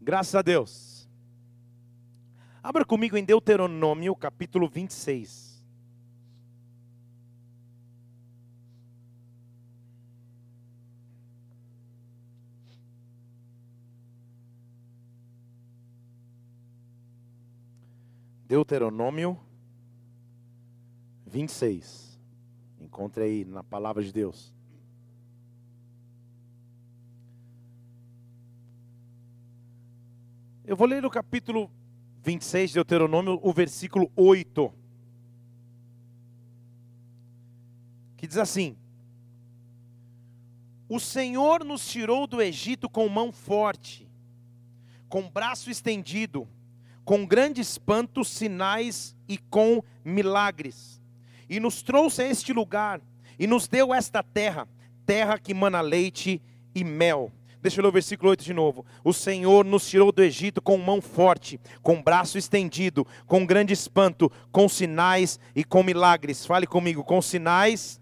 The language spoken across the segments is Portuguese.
Graças a Deus. Abra comigo em Deuteronômio, capítulo 26. Deuteronômio 26. Encontre aí na palavra de Deus. Eu vou ler o capítulo 26 de Deuteronômio, o versículo 8. Que diz assim: O Senhor nos tirou do Egito com mão forte, com braço estendido, com grande espanto, sinais e com milagres. E nos trouxe a este lugar, e nos deu esta terra, terra que mana leite e mel Deixa eu ler o versículo 8 de novo. O Senhor nos tirou do Egito com mão forte, com braço estendido, com grande espanto, com sinais e com milagres. Fale comigo, com sinais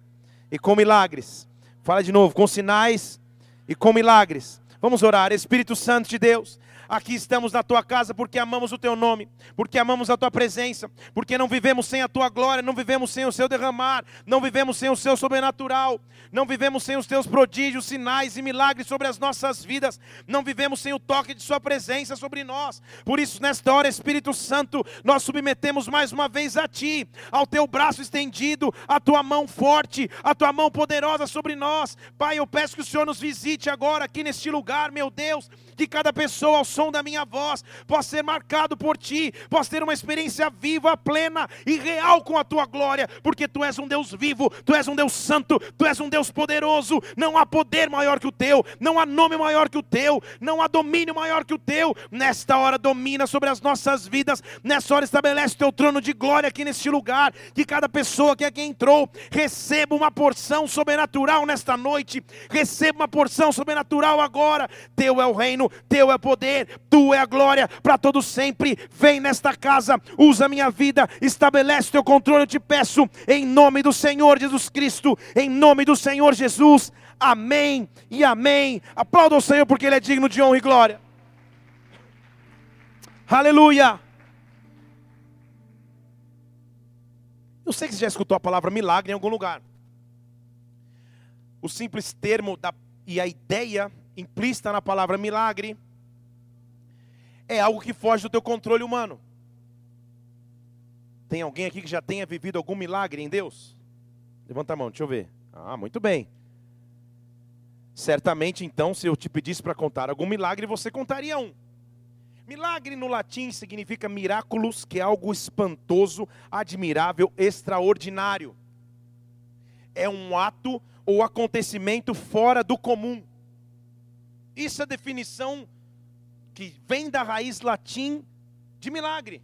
e com milagres. Fala de novo, com sinais e com milagres. Vamos orar. Espírito Santo de Deus, Aqui estamos na tua casa porque amamos o teu nome, porque amamos a tua presença, porque não vivemos sem a tua glória, não vivemos sem o seu derramar, não vivemos sem o seu sobrenatural, não vivemos sem os teus prodígios, sinais e milagres sobre as nossas vidas, não vivemos sem o toque de sua presença sobre nós. Por isso, nesta hora, Espírito Santo, nós submetemos mais uma vez a ti, ao teu braço estendido, a tua mão forte, a tua mão poderosa sobre nós. Pai, eu peço que o Senhor nos visite agora aqui neste lugar, meu Deus, que cada pessoa ao som da minha voz possa ser marcado por ti, possa ter uma experiência viva, plena e real com a tua glória, porque tu és um Deus vivo, tu és um Deus santo, tu és um Deus poderoso. Não há poder maior que o teu, não há nome maior que o teu, não há domínio maior que o teu. Nesta hora domina sobre as nossas vidas, nessa hora estabelece o teu trono de glória aqui neste lugar, que cada pessoa que aqui entrou receba uma porção sobrenatural nesta noite, receba uma porção sobrenatural agora. Teu é o reino, teu é o poder, tu é a glória para todo sempre. Vem nesta casa, usa a minha vida, estabelece teu controle, eu te peço, em nome do Senhor Jesus Cristo, em nome do Senhor Jesus. Amém e amém. Aplauda o Senhor porque Ele é digno de honra e glória. Aleluia. Eu sei que você já escutou a palavra milagre em algum lugar. O simples termo da, e a ideia implícita na palavra milagre é algo que foge do teu controle humano. Tem alguém aqui que já tenha vivido algum milagre em Deus? Levanta a mão, deixa eu ver. Ah, muito bem. Certamente, então, se eu te pedisse para contar algum milagre, você contaria um. Milagre no latim significa miraculous, que é algo espantoso, admirável, extraordinário. É um ato ou acontecimento fora do comum. Isso é a definição que vem da raiz latim de milagre.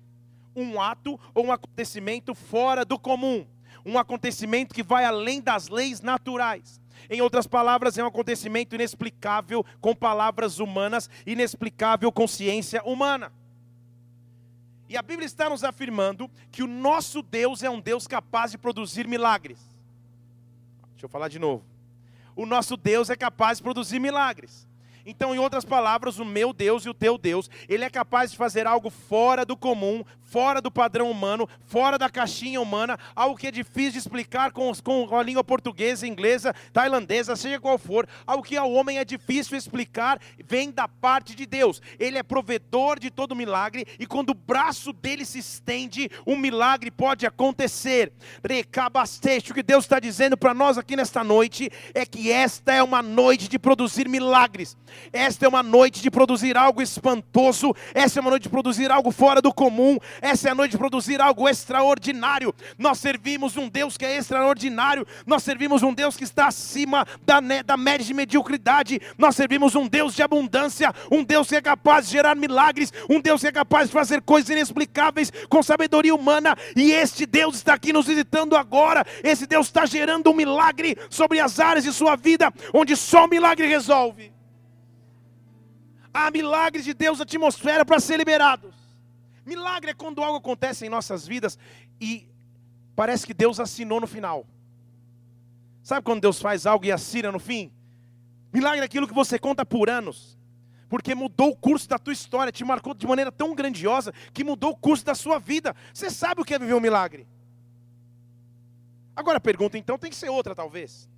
Um ato ou um acontecimento fora do comum. Um acontecimento que vai além das leis naturais. Em outras palavras, é um acontecimento inexplicável com palavras humanas, inexplicável com ciência humana. E a Bíblia está nos afirmando que o nosso Deus é um Deus capaz de produzir milagres. Deixa eu falar de novo. O nosso Deus é capaz de produzir milagres. Então, em outras palavras, o meu Deus e o teu Deus, ele é capaz de fazer algo fora do comum, fora do padrão humano, fora da caixinha humana, algo que é difícil de explicar com, com a língua portuguesa, inglesa, tailandesa, seja qual for, algo que ao homem é difícil explicar, vem da parte de Deus. Ele é provedor de todo milagre e quando o braço dele se estende, um milagre pode acontecer. Recabastejo, o que Deus está dizendo para nós aqui nesta noite é que esta é uma noite de produzir milagres. Esta é uma noite de produzir algo espantoso, esta é uma noite de produzir algo fora do comum, essa é a noite de produzir algo extraordinário. Nós servimos um Deus que é extraordinário, nós servimos um Deus que está acima da, da média de mediocridade, nós servimos um Deus de abundância, um Deus que é capaz de gerar milagres, um Deus que é capaz de fazer coisas inexplicáveis com sabedoria humana, e este Deus está aqui nos visitando agora. Esse Deus está gerando um milagre sobre as áreas de sua vida, onde só o milagre resolve. Há milagres de Deus na atmosfera para ser liberados. Milagre é quando algo acontece em nossas vidas e parece que Deus assinou no final. Sabe quando Deus faz algo e assina no fim? Milagre é aquilo que você conta por anos. porque mudou o curso da tua história, te marcou de maneira tão grandiosa que mudou o curso da sua vida. Você sabe o que é viver um milagre. Agora a pergunta então tem que ser outra, talvez.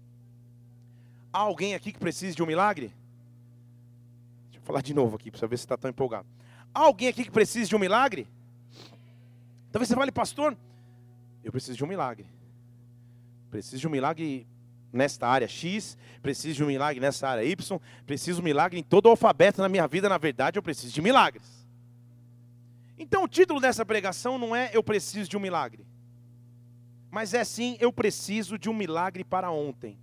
Há alguém aqui que precise de um milagre? Deixa eu falar de novo aqui, para ver se está tão empolgado. Há alguém aqui que precise de um milagre? Talvez você fale, pastor, eu preciso de um milagre. Preciso de um milagre nesta área X, preciso de um milagre nessa área Y, preciso de um milagre em todo o alfabeto na minha vida, na verdade, eu preciso de milagres. Então o título dessa pregação não é Eu preciso de um milagre, mas é sim Eu preciso de um milagre para ontem.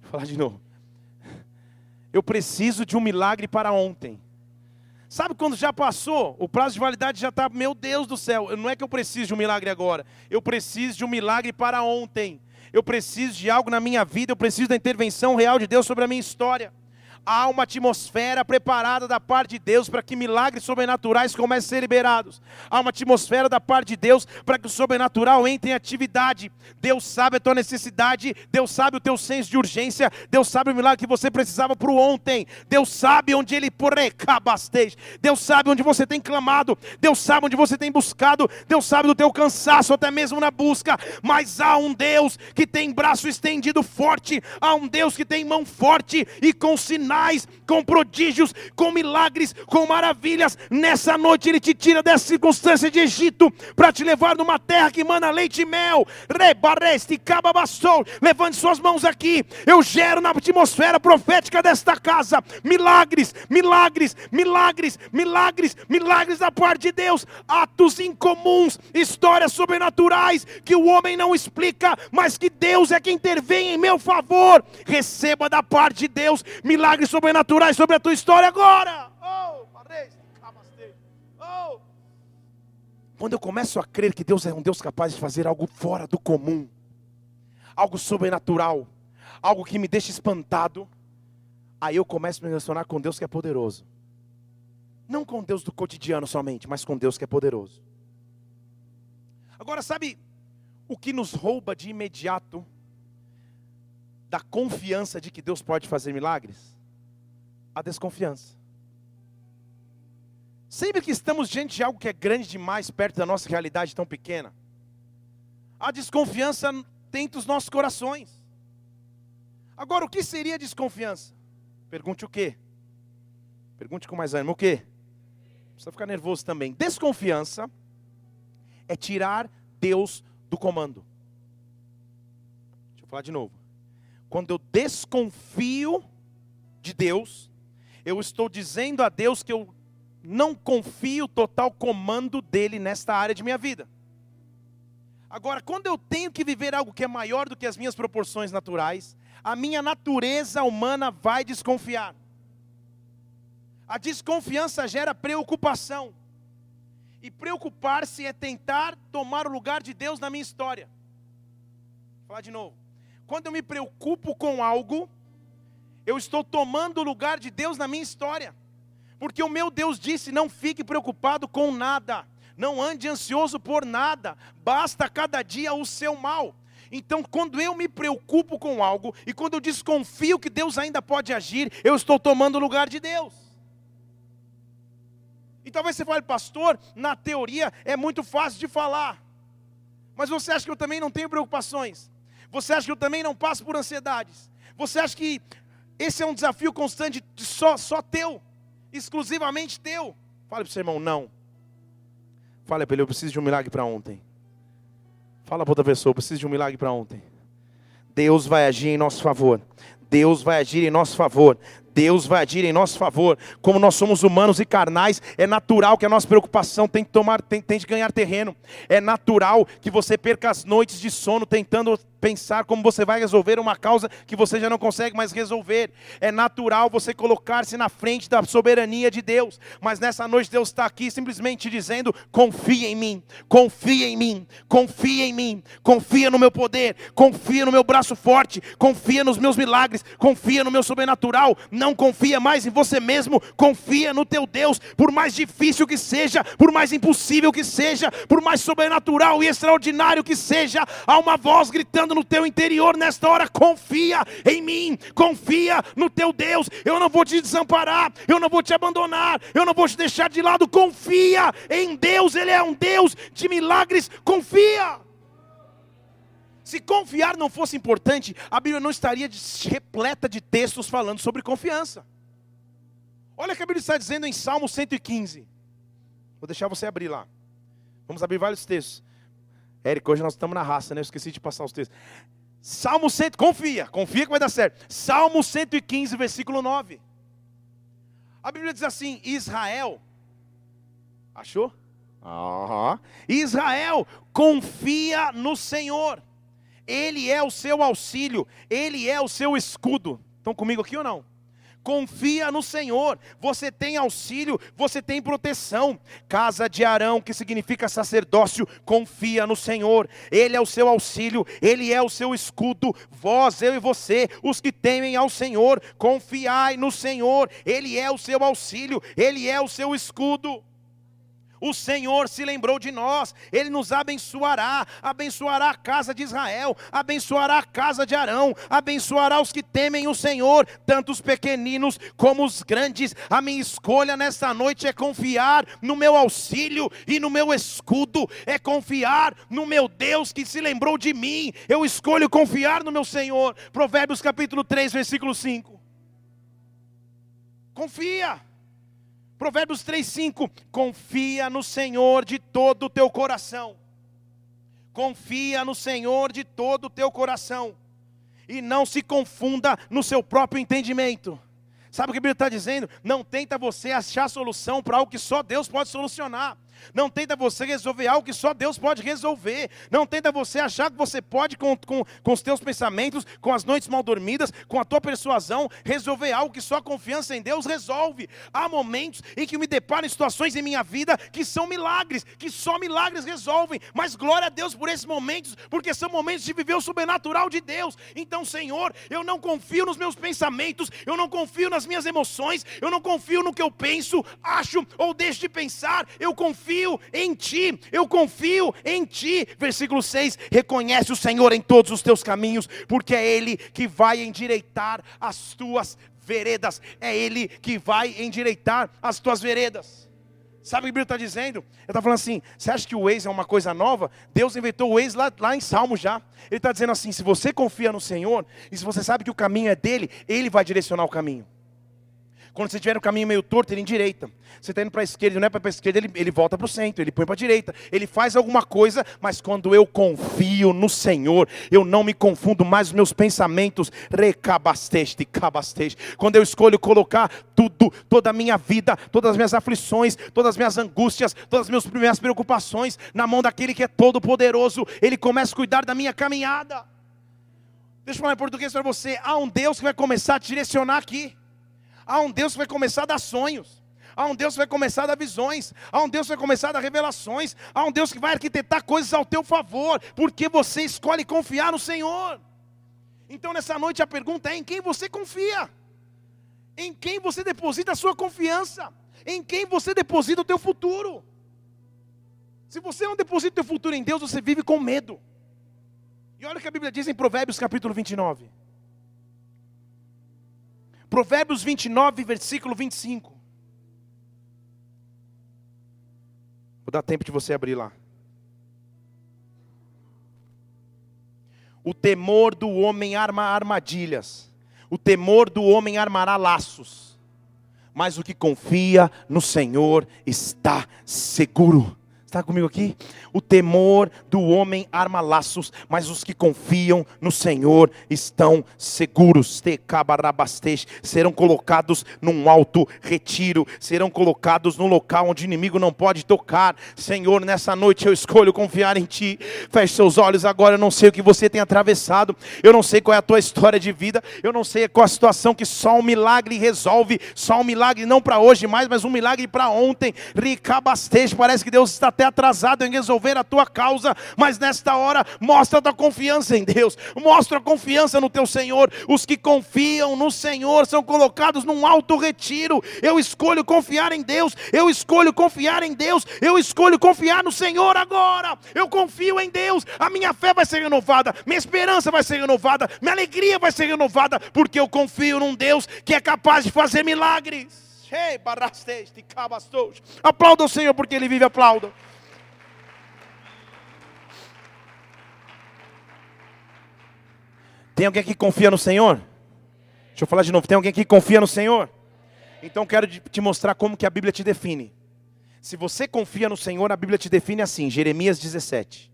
Vou falar de novo. Eu preciso de um milagre para ontem. Sabe quando já passou? O prazo de validade já está, meu Deus do céu, não é que eu preciso de um milagre agora, eu preciso de um milagre para ontem. Eu preciso de algo na minha vida, eu preciso da intervenção real de Deus sobre a minha história há uma atmosfera preparada da parte de Deus para que milagres sobrenaturais comecem a ser liberados. Há uma atmosfera da parte de Deus para que o sobrenatural entre em atividade. Deus sabe a tua necessidade, Deus sabe o teu senso de urgência, Deus sabe o milagre que você precisava para o ontem. Deus sabe onde ele porrecabasteja. Deus sabe onde você tem clamado, Deus sabe onde você tem buscado, Deus sabe do teu cansaço até mesmo na busca, mas há um Deus que tem braço estendido forte, há um Deus que tem mão forte e com sinais sinais, com prodígios, com milagres, com maravilhas. Nessa noite Ele te tira dessa circunstância de Egito para te levar numa terra que mana leite e mel. Rebareste, cababassou. Levante suas mãos aqui. Eu gero na atmosfera profética desta casa milagres, milagres, milagres, milagres, milagres da parte de Deus, atos incomuns, histórias sobrenaturais que o homem não explica, mas que Deus é quem intervém em meu favor. Receba da parte de Deus milagres milagres sobrenaturais sobre a tua história agora. Oh, oh. Quando eu começo a crer que Deus é um Deus capaz de fazer algo fora do comum, algo sobrenatural, algo que me deixa espantado, aí eu começo a me relacionar com Deus que é poderoso. Não com Deus do cotidiano somente, mas com Deus que é poderoso. Agora, sabe o que nos rouba de imediato da confiança de que Deus pode fazer milagres? A desconfiança. Sempre que estamos diante de algo que é grande demais, perto da nossa realidade tão pequena, a desconfiança tenta os nossos corações. Agora, o que seria desconfiança? Pergunte o quê? Pergunte com mais ânimo, o quê? Precisa ficar nervoso também. Desconfiança é tirar Deus do comando. Deixa eu falar de novo. Quando eu desconfio de Deus, eu estou dizendo a Deus que eu não confio total comando dele nesta área de minha vida. Agora, quando eu tenho que viver algo que é maior do que as minhas proporções naturais, a minha natureza humana vai desconfiar. A desconfiança gera preocupação. E preocupar-se é tentar tomar o lugar de Deus na minha história. Vou falar de novo. Quando eu me preocupo com algo, eu estou tomando o lugar de Deus na minha história. Porque o meu Deus disse: não fique preocupado com nada, não ande ansioso por nada, basta cada dia o seu mal. Então, quando eu me preocupo com algo e quando eu desconfio que Deus ainda pode agir, eu estou tomando o lugar de Deus. E talvez você fale, pastor, na teoria é muito fácil de falar, mas você acha que eu também não tenho preocupações? Você acha que eu também não passo por ansiedades? Você acha que esse é um desafio constante só, só teu, exclusivamente teu. Fale para o seu irmão, não. Fale para ele, eu preciso de um milagre para ontem. Fala para outra pessoa, eu preciso de um milagre para ontem. Deus vai agir em nosso favor. Deus vai agir em nosso favor. Deus vai agir em nosso favor. Como nós somos humanos e carnais, é natural que a nossa preocupação tem que tomar, tem, de ganhar terreno. É natural que você perca as noites de sono tentando pensar como você vai resolver uma causa que você já não consegue mais resolver. É natural você colocar-se na frente da soberania de Deus, mas nessa noite Deus está aqui simplesmente dizendo: confia em mim, confia em mim, confia em mim, confia no meu poder, confia no meu braço forte, confia nos meus milagres, confia no meu sobrenatural. Não confia mais em você mesmo, confia no teu Deus, por mais difícil que seja, por mais impossível que seja, por mais sobrenatural e extraordinário que seja, há uma voz gritando dizendo no teu interior nesta hora: confia em mim, confia no teu Deus. Eu não vou te desamparar, eu não vou te abandonar, eu não vou te deixar de lado. Confia em Deus, Ele é um Deus de milagres. Confia. Se confiar não fosse importante, a Bíblia não estaria repleta de textos falando sobre confiança. Olha o que a Bíblia está dizendo em Salmo 115. Vou deixar você abrir lá. Vamos abrir vários textos. Érico, hoje nós estamos na raça, né? Eu esqueci de passar os textos. Salmo 100, confia, confia que vai dar certo. Salmo 115, versículo 9. A Bíblia diz assim: Israel, achou? Uhum. Israel, confia no Senhor, Ele é o seu auxílio, Ele é o seu escudo. Estão comigo aqui ou não? Confia no Senhor, você tem auxílio, você tem proteção. Casa de Arão, que significa sacerdócio, confia no Senhor, Ele é o seu auxílio, Ele é o seu escudo. Vós, eu e você, os que temem ao Senhor, confiai no Senhor, Ele é o seu auxílio, Ele é o seu escudo. O Senhor se lembrou de nós, Ele nos abençoará, abençoará a casa de Israel, abençoará a casa de Arão, abençoará os que temem o Senhor, tanto os pequeninos como os grandes. A minha escolha nesta noite é confiar no meu auxílio e no meu escudo, é confiar no meu Deus que se lembrou de mim. Eu escolho confiar no meu Senhor. Provérbios capítulo 3, versículo 5. Confia. Provérbios 3:5, confia no Senhor de todo o teu coração. Confia no Senhor de todo o teu coração e não se confunda no seu próprio entendimento. Sabe o que a Bíblia está dizendo? Não tenta você achar solução para algo que só Deus pode solucionar. Não tenta você resolver algo que só Deus pode resolver. Não tenta você achar que você pode, com, com, com os teus pensamentos, com as noites mal dormidas, com a tua persuasão, resolver algo que só a confiança em Deus resolve. Há momentos em que me deparo em situações em minha vida que são milagres, que só milagres resolvem. Mas glória a Deus por esses momentos, porque são momentos de viver o sobrenatural de Deus. Então, Senhor, eu não confio nos meus pensamentos, eu não confio nas minhas emoções, eu não confio no que eu penso, acho ou deixo de pensar, eu confio confio em ti, eu confio em ti. Versículo 6: reconhece o Senhor em todos os teus caminhos, porque é Ele que vai endireitar as tuas veredas, é Ele que vai endireitar as tuas veredas. Sabe o que a Bíblia está dizendo? Ele está falando assim: você acha que o ex é uma coisa nova? Deus inventou o ex lá, lá em Salmo já. Ele está dizendo assim: se você confia no Senhor, e se você sabe que o caminho é dele, Ele vai direcionar o caminho. Quando você estiver no caminho meio torto, ele endireita. Você está indo para a esquerda, não é para a esquerda, ele, ele volta para o centro, ele põe para a direita. Ele faz alguma coisa, mas quando eu confio no Senhor, eu não me confundo mais os meus pensamentos. Recabasteste, cabasteste. Quando eu escolho colocar tudo, toda a minha vida, todas as minhas aflições, todas as minhas angústias, todas as minhas preocupações na mão daquele que é todo poderoso, ele começa a cuidar da minha caminhada. Deixa eu falar em português para você. Há um Deus que vai começar a te direcionar aqui. Há um Deus que vai começar a dar sonhos. Há um Deus que vai começar a dar visões. Há um Deus que vai começar a dar revelações. Há um Deus que vai arquitetar coisas ao teu favor, porque você escolhe confiar no Senhor. Então nessa noite a pergunta é: em quem você confia? Em quem você deposita a sua confiança? Em quem você deposita o teu futuro? Se você não deposita o teu futuro em Deus, você vive com medo. E olha o que a Bíblia diz em Provérbios capítulo 29. Provérbios 29, versículo 25. Vou dar tempo de você abrir lá. O temor do homem arma armadilhas, o temor do homem armará laços, mas o que confia no Senhor está seguro. Está comigo aqui? O temor do homem arma laços, mas os que confiam no Senhor estão seguros. Serão colocados num alto retiro, serão colocados num local onde o inimigo não pode tocar. Senhor, nessa noite eu escolho confiar em Ti. Feche seus olhos agora. Eu não sei o que você tem atravessado, eu não sei qual é a tua história de vida, eu não sei qual a situação que só um milagre resolve. Só um milagre, não para hoje mais, mas um milagre para ontem. Ricabastej, parece que Deus está até até atrasado em resolver a tua causa, mas nesta hora mostra a tua confiança em Deus, mostra a confiança no teu Senhor. Os que confiam no Senhor são colocados num alto retiro. Eu escolho confiar em Deus, eu escolho confiar em Deus, eu escolho confiar no Senhor agora. Eu confio em Deus, a minha fé vai ser renovada, minha esperança vai ser renovada, minha alegria vai ser renovada, porque eu confio num Deus que é capaz de fazer milagres. Aplauda o Senhor porque Ele vive, aplauda. Tem alguém que confia no Senhor? Deixa eu falar de novo. Tem alguém que confia no Senhor? Então quero te mostrar como que a Bíblia te define. Se você confia no Senhor, a Bíblia te define assim, Jeremias 17.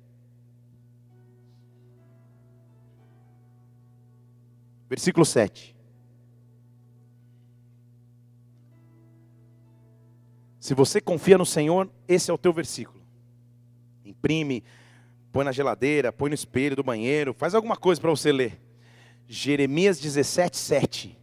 Versículo 7. Se você confia no Senhor, esse é o teu versículo. Imprime, põe na geladeira, põe no espelho do banheiro, faz alguma coisa para você ler. Jeremias 17, 7.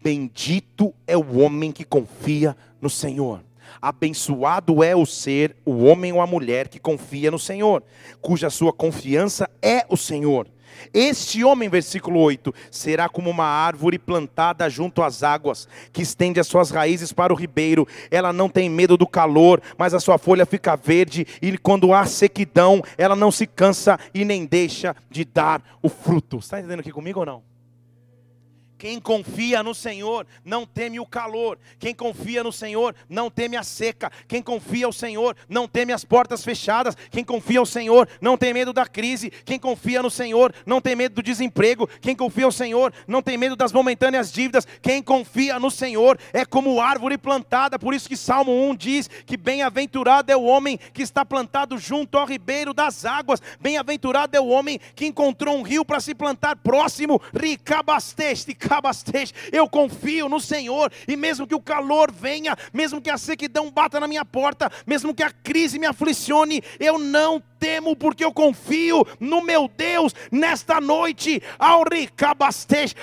Bendito é o homem que confia no Senhor. Abençoado é o ser, o homem ou a mulher que confia no Senhor, cuja sua confiança é o Senhor. Este homem, versículo 8, será como uma árvore plantada junto às águas, que estende as suas raízes para o ribeiro. Ela não tem medo do calor, mas a sua folha fica verde, e quando há sequidão, ela não se cansa e nem deixa de dar o fruto. Está entendendo aqui comigo ou não? Quem confia no Senhor não teme o calor. Quem confia no Senhor não teme a seca. Quem confia no Senhor não teme as portas fechadas. Quem confia no Senhor não tem medo da crise. Quem confia no Senhor não tem medo do desemprego. Quem confia no Senhor não tem medo das momentâneas dívidas. Quem confia no Senhor é como árvore plantada. Por isso que Salmo 1 diz que bem-aventurado é o homem que está plantado junto ao ribeiro das águas. Bem-aventurado é o homem que encontrou um rio para se plantar próximo. Ricabasteste, eu confio no Senhor, e mesmo que o calor venha, mesmo que a sequidão bata na minha porta, mesmo que a crise me aflicione, eu não temo, porque eu confio no meu Deus nesta noite.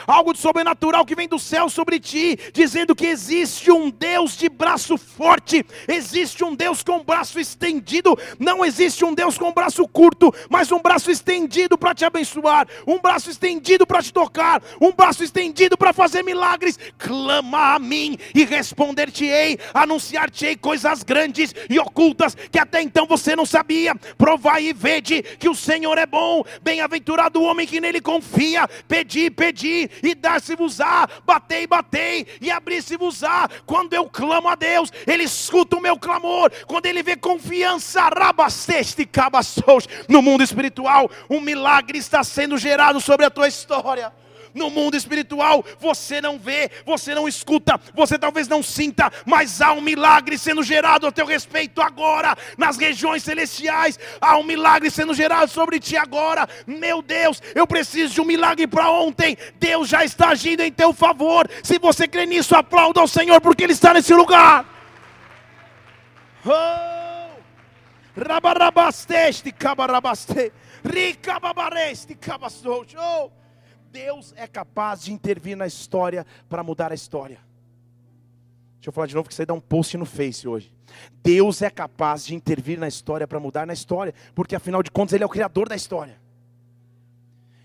Algo de sobrenatural que vem do céu sobre ti, dizendo que existe um Deus de braço forte, existe um Deus com braço estendido, não existe um Deus com braço curto, mas um braço estendido para te abençoar, um braço estendido para te tocar, um braço estendido para fazer milagres. Clama a mim e responder-te-ei, anunciar-te-ei coisas grandes e ocultas que até então você não sabia. Provar Vai e vede que o Senhor é bom. Bem-aventurado o homem que nele confia. Pedi, pedi e dar-se-vos-á. Batei, batei e abri-se-vos-á. Quando eu clamo a Deus, Ele escuta o meu clamor. Quando Ele vê confiança, rabasteste cabassos. No mundo espiritual, um milagre está sendo gerado sobre a tua história no mundo espiritual você não vê, você não escuta, você talvez não sinta, mas há um milagre sendo gerado a teu respeito agora, nas regiões celestiais, há um milagre sendo gerado sobre ti agora. Meu Deus, eu preciso de um milagre para ontem. Deus já está agindo em teu favor. Se você crê nisso, aplauda ao Senhor, porque Ele está nesse lugar. Oh! Rabarabasteste, cabarabaste, ricababareste, cabastou. Oh! Deus é capaz de intervir na história para mudar a história. Deixa eu falar de novo que você dá um post no Face hoje. Deus é capaz de intervir na história para mudar na história, porque afinal de contas Ele é o criador da história.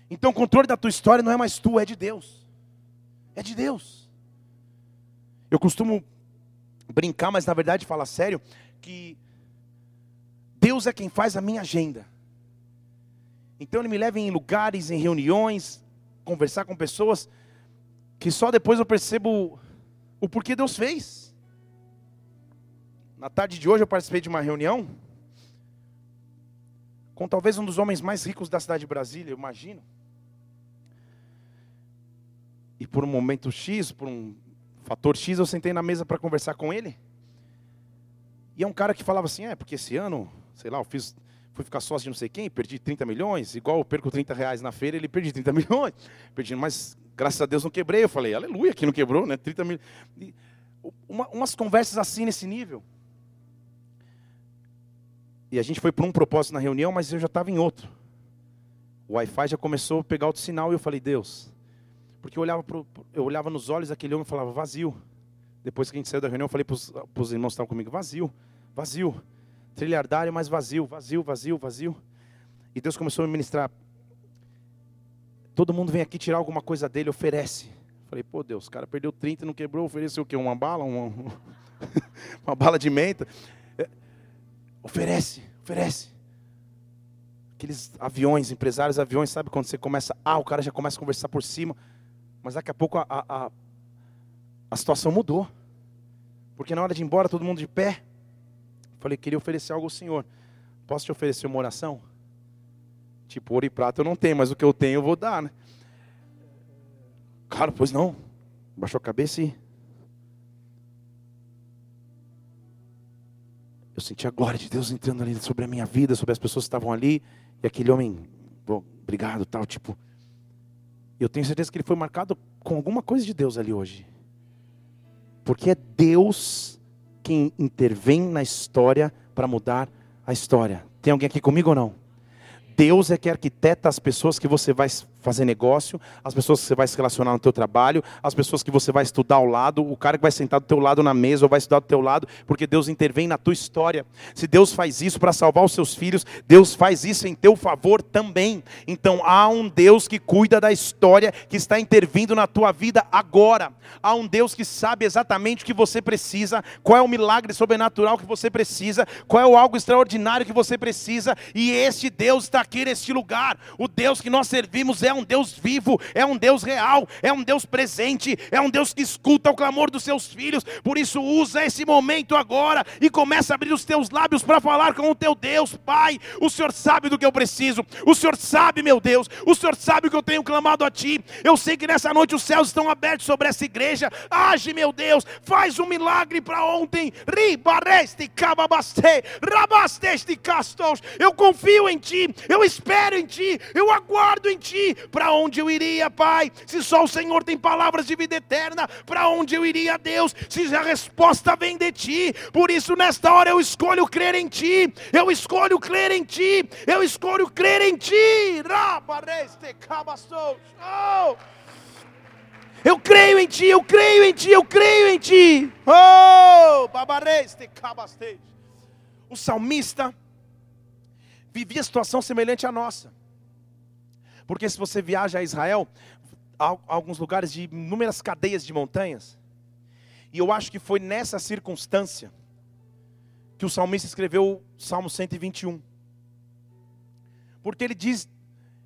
Então o controle da tua história não é mais tu, é de Deus. É de Deus. Eu costumo brincar, mas na verdade falar sério, que Deus é quem faz a minha agenda. Então Ele me leva em lugares, em reuniões, conversar com pessoas que só depois eu percebo o porquê Deus fez. Na tarde de hoje eu participei de uma reunião com talvez um dos homens mais ricos da cidade de Brasília, eu imagino. E por um momento X, por um fator X, eu sentei na mesa para conversar com ele. E é um cara que falava assim: é, porque esse ano, sei lá, eu fiz fui ficar sócio de não sei quem, perdi 30 milhões, igual eu perco 30 reais na feira, ele perdi 30 milhões. Perdi, mas graças a Deus não quebrei. Eu falei, aleluia, que não quebrou, né? 30 mil. Uma, umas conversas assim nesse nível. E a gente foi por um propósito na reunião, mas eu já estava em outro. O Wi-Fi já começou a pegar outro sinal e eu falei, Deus. Porque eu olhava, pro, eu olhava nos olhos daquele homem e falava, vazio. Depois que a gente saiu da reunião, eu falei para os irmãos que estavam comigo, vazio, vazio. Trilhardário, mas vazio, vazio, vazio, vazio. E Deus começou a me ministrar. Todo mundo vem aqui tirar alguma coisa dele, oferece. Falei, pô Deus, o cara perdeu 30 e não quebrou, ofereceu o quê? Uma bala? Uma, uma bala de menta? É, oferece, oferece. Aqueles aviões, empresários aviões, sabe quando você começa, ah, o cara já começa a conversar por cima, mas daqui a pouco a, a, a situação mudou. Porque na hora de ir embora, todo mundo de pé. Falei, queria oferecer algo ao Senhor. Posso te oferecer uma oração? Tipo, ouro e prata eu não tenho, mas o que eu tenho eu vou dar, né? Cara, pois não. Baixou a cabeça e. Eu senti a glória de Deus entrando ali sobre a minha vida, sobre as pessoas que estavam ali. E aquele homem, bom, obrigado, tal, tipo. Eu tenho certeza que ele foi marcado com alguma coisa de Deus ali hoje. Porque é Deus quem intervém na história para mudar a história. Tem alguém aqui comigo ou não? Deus é que arquiteta as pessoas que você vai fazer negócio, as pessoas que você vai se relacionar no teu trabalho, as pessoas que você vai estudar ao lado, o cara que vai sentar do teu lado na mesa ou vai estudar do teu lado, porque Deus intervém na tua história. Se Deus faz isso para salvar os seus filhos, Deus faz isso em teu favor também. Então há um Deus que cuida da história, que está intervindo na tua vida agora. Há um Deus que sabe exatamente o que você precisa, qual é o milagre sobrenatural que você precisa, qual é o algo extraordinário que você precisa, e este Deus está aqui neste lugar. O Deus que nós servimos é Deus vivo, é um Deus real, é um Deus presente, é um Deus que escuta o clamor dos seus filhos. Por isso, usa esse momento agora e começa a abrir os teus lábios para falar com o teu Deus, Pai. O Senhor sabe do que eu preciso, o Senhor sabe, meu Deus, o Senhor sabe o que eu tenho clamado a Ti. Eu sei que nessa noite os céus estão abertos sobre essa igreja. Age, meu Deus, faz um milagre para ontem. Ribareste, cababaste, castos. Eu confio em Ti, eu espero em Ti, eu aguardo em Ti para onde eu iria, Pai? Se só o Senhor tem palavras de vida eterna, para onde eu iria, Deus? Se a resposta vem de Ti, por isso nesta hora eu escolho crer em Ti, eu escolho crer em Ti, eu escolho crer em Ti. Oh! Eu creio em Ti, eu creio em Ti, eu creio em Ti. Oh, O salmista vivia situação semelhante à nossa. Porque se você viaja a Israel, há alguns lugares de inúmeras cadeias de montanhas. E eu acho que foi nessa circunstância que o salmista escreveu o Salmo 121. Porque ele diz: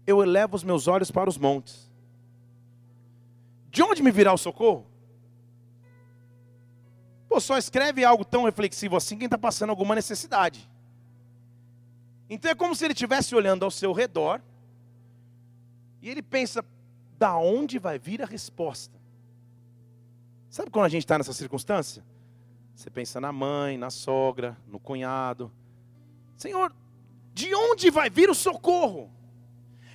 Eu elevo os meus olhos para os montes. De onde me virá o socorro? Pô, só escreve algo tão reflexivo assim quem está passando alguma necessidade. Então é como se ele estivesse olhando ao seu redor e ele pensa: da onde vai vir a resposta? Sabe quando a gente está nessa circunstância? Você pensa na mãe, na sogra, no cunhado. Senhor, de onde vai vir o socorro?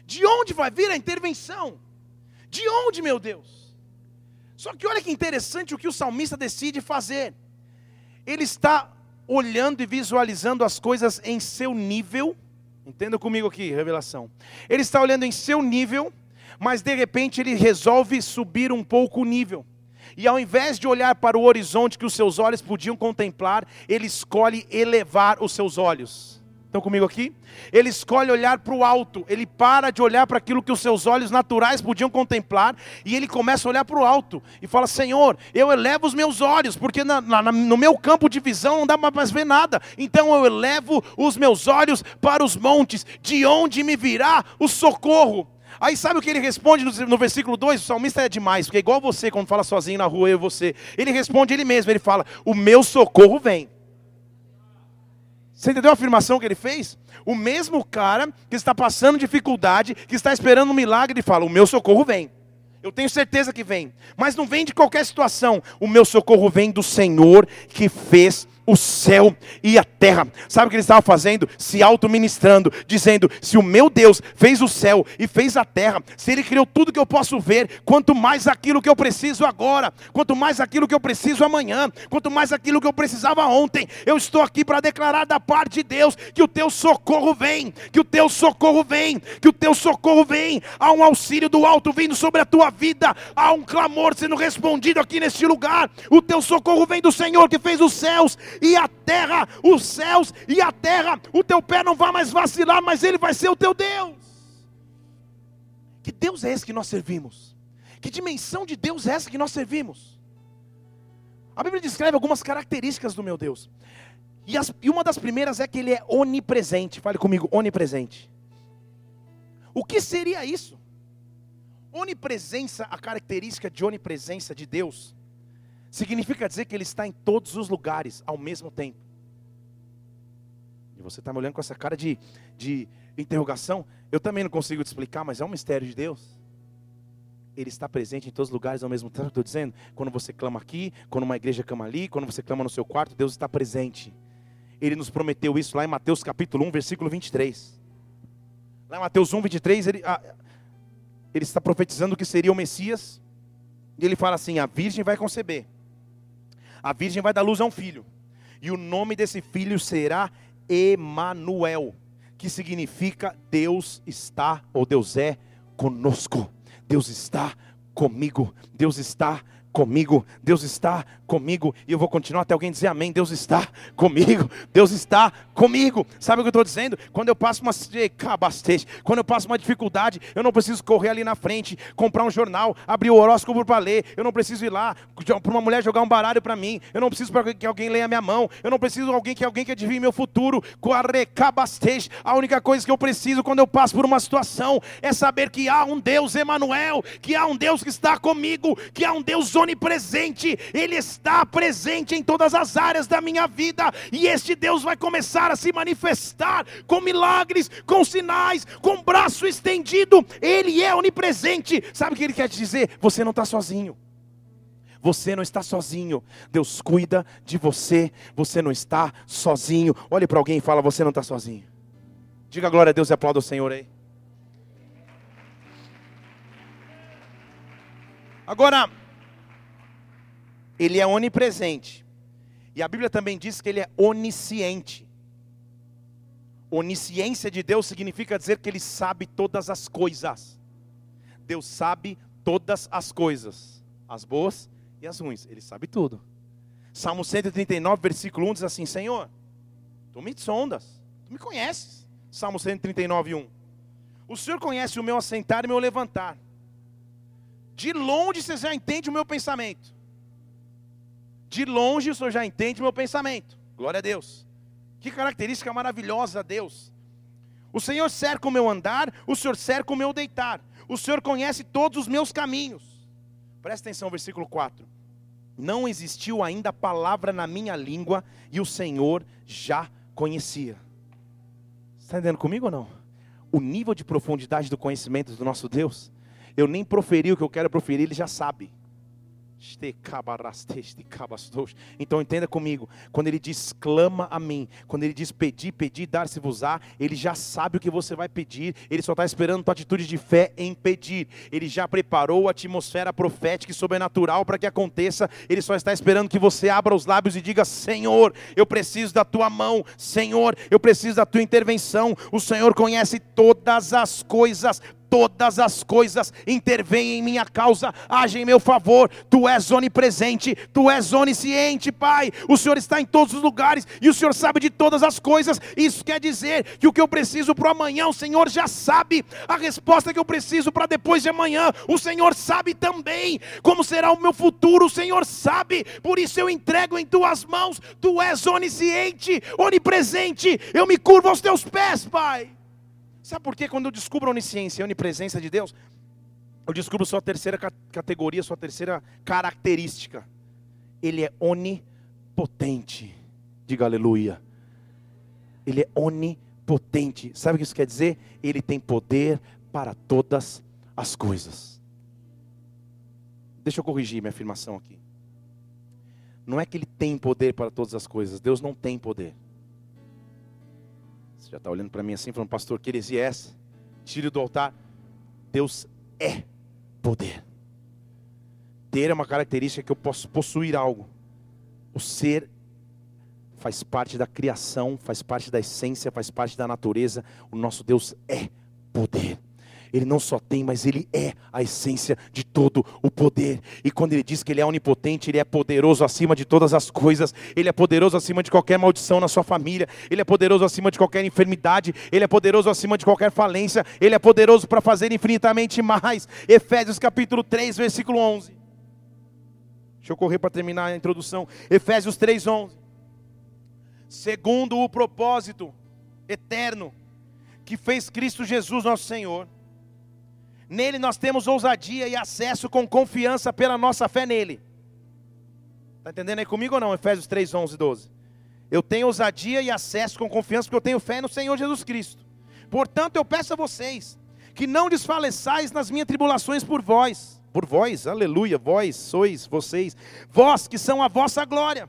De onde vai vir a intervenção? De onde, meu Deus? Só que olha que interessante o que o salmista decide fazer. Ele está olhando e visualizando as coisas em seu nível Entenda comigo aqui, revelação. Ele está olhando em seu nível, mas de repente ele resolve subir um pouco o nível. E ao invés de olhar para o horizonte que os seus olhos podiam contemplar, ele escolhe elevar os seus olhos. Estão comigo aqui? Ele escolhe olhar para o alto, ele para de olhar para aquilo que os seus olhos naturais podiam contemplar, e ele começa a olhar para o alto e fala: Senhor, eu elevo os meus olhos, porque na, na, no meu campo de visão não dá mais ver nada, então eu elevo os meus olhos para os montes, de onde me virá o socorro. Aí sabe o que ele responde no, versículo 2? O salmista é demais, porque é igual você quando fala sozinho na rua, eu e você. Ele responde ele mesmo, ele fala: O meu socorro vem. Você entendeu a afirmação que ele fez? O mesmo cara que está passando dificuldade, que está esperando um milagre, ele fala: O meu socorro vem. Eu tenho certeza que vem. Mas não vem de qualquer situação. O meu socorro vem do Senhor que fez o céu e a terra. Sabe o que ele estava fazendo? Se auto-ministrando, dizendo: Se o meu Deus fez o céu e fez a terra, se ele criou tudo que eu posso ver, quanto mais aquilo que eu preciso agora, quanto mais aquilo que eu preciso amanhã, quanto mais aquilo que eu precisava ontem, eu estou aqui para declarar da parte de Deus que o teu socorro vem, que o teu socorro vem, que o teu socorro vem. Há um auxílio do alto vindo sobre a tua vida, há um clamor sendo respondido aqui neste lugar. O teu socorro vem do Senhor que fez os céus e a terra, os céus e a terra. O teu pé não vai mais vacilar, mas ele vai ser o teu Deus. Que Deus é esse que nós servimos? Que dimensão de Deus é essa que nós servimos? A Bíblia descreve algumas características do meu Deus. E, as, e uma das primeiras é que ele é onipresente. Fale comigo, onipresente. O que seria isso? Onipresença, a característica de onipresença de Deus, significa dizer que Ele está em todos os lugares ao mesmo tempo. E você está me olhando com essa cara de, de interrogação. Eu também não consigo te explicar, mas é um mistério de Deus. Ele está presente em todos os lugares ao mesmo tempo. Estou dizendo, quando você clama aqui, quando uma igreja clama ali, quando você clama no seu quarto, Deus está presente. Ele nos prometeu isso lá em Mateus capítulo 1, versículo 23. Lá em Mateus 1, 23, ele, ah, ele está profetizando que seria o Messias. E ele fala assim: a virgem vai conceber. A virgem vai dar luz a um filho. E o nome desse filho será Emanuel, que significa Deus está ou Deus é conosco. Deus está comigo. Deus está comigo, Deus está comigo, e eu vou continuar até alguém dizer amém. Deus está comigo, Deus está comigo. Sabe o que eu estou dizendo? Quando eu passo uma quando eu passo uma dificuldade, eu não preciso correr ali na frente, comprar um jornal, abrir o horóscopo para ler, eu não preciso ir lá para uma mulher jogar um baralho para mim, eu não preciso para que alguém leia minha mão, eu não preciso de alguém que alguém que adivinhe meu futuro. A única coisa que eu preciso quando eu passo por uma situação é saber que há um Deus Emanuel, que há um Deus que está comigo, que há um Deus onipresente, Ele está presente em todas as áreas da minha vida, e este Deus vai começar a se manifestar com milagres, com sinais, com braço estendido, Ele é onipresente. Sabe o que Ele quer te dizer? Você não está sozinho. Você não está sozinho. Deus cuida de você. Você não está sozinho. Olhe para alguém e fala: Você não está sozinho. Diga glória a Deus e aplauda o Senhor aí. Agora, ele é onipresente. E a Bíblia também diz que ele é onisciente. Onisciência de Deus significa dizer que ele sabe todas as coisas. Deus sabe todas as coisas, as boas e as ruins. Ele sabe tudo. Salmo 139, versículo 1 diz assim: Senhor, tu me sondas, tu me conheces. Salmo 139, 1. O Senhor conhece o meu assentar e o meu levantar. De longe você já entende o meu pensamento. De longe o Senhor já entende meu pensamento. Glória a Deus. Que característica maravilhosa, Deus. O Senhor cerca o meu andar, o Senhor cerca o meu deitar. O Senhor conhece todos os meus caminhos. Presta atenção, versículo 4. Não existiu ainda palavra na minha língua e o Senhor já conhecia. Está entendendo comigo ou não? O nível de profundidade do conhecimento do nosso Deus, eu nem proferi o que eu quero proferir, Ele já sabe. Então entenda comigo, quando ele diz clama a mim, quando ele diz pedir, pedir, dar-se-vos-á, ele já sabe o que você vai pedir, ele só está esperando tua atitude de fé em pedir. Ele já preparou a atmosfera profética e sobrenatural para que aconteça, ele só está esperando que você abra os lábios e diga: Senhor, eu preciso da tua mão, Senhor, eu preciso da tua intervenção. O Senhor conhece todas as coisas, todas as coisas intervêm em minha causa, age em meu favor. Tu és onipresente, tu és onisciente, Pai. O Senhor está em todos os lugares e o Senhor sabe de todas as coisas. Isso quer dizer que o que eu preciso para amanhã, o Senhor já sabe. A resposta que eu preciso para depois de amanhã, o Senhor sabe também. Como será o meu futuro, o Senhor sabe. Por isso eu entrego em tuas mãos. Tu és onisciente, onipresente. Eu me curvo aos teus pés, Pai. Sabe por quê? Quando eu descubro a onisciência e a onipresença de Deus, eu descubro sua terceira categoria, sua terceira característica. Ele é onipotente. Diga aleluia. Ele é onipotente. Sabe o que isso quer dizer? Ele tem poder para todas as coisas. Deixa eu corrigir minha afirmação aqui. Não é que ele tem poder para todas as coisas. Deus não tem poder. Você já está olhando para mim assim, falando, pastor, que heresia é essa? Tire do altar. Deus é poder. Ter é uma característica que eu posso possuir algo. O ser faz parte da criação, faz parte da essência, faz parte da natureza. O nosso Deus é. Ele não só tem, mas ele é a essência de todo o poder. E quando ele diz que ele é onipotente, ele é poderoso acima de todas as coisas. Ele é poderoso acima de qualquer maldição na sua família. Ele é poderoso acima de qualquer enfermidade. Ele é poderoso acima de qualquer falência. Ele é poderoso para fazer infinitamente mais. Efésios capítulo 3, versículo 11. Deixa eu correr para terminar a introdução. Efésios 3, 11. Segundo o propósito eterno que fez Cristo Jesus, nosso Senhor Nele nós temos ousadia e acesso com confiança pela nossa fé nele. Está entendendo aí comigo ou não? Efésios 3, 11 e 12. Eu tenho ousadia e acesso com confiança porque eu tenho fé no Senhor Jesus Cristo. Portanto, eu peço a vocês que não desfaleçais nas minhas tribulações por vós. Por vós, aleluia, vós sois vocês. Vós que são a vossa glória.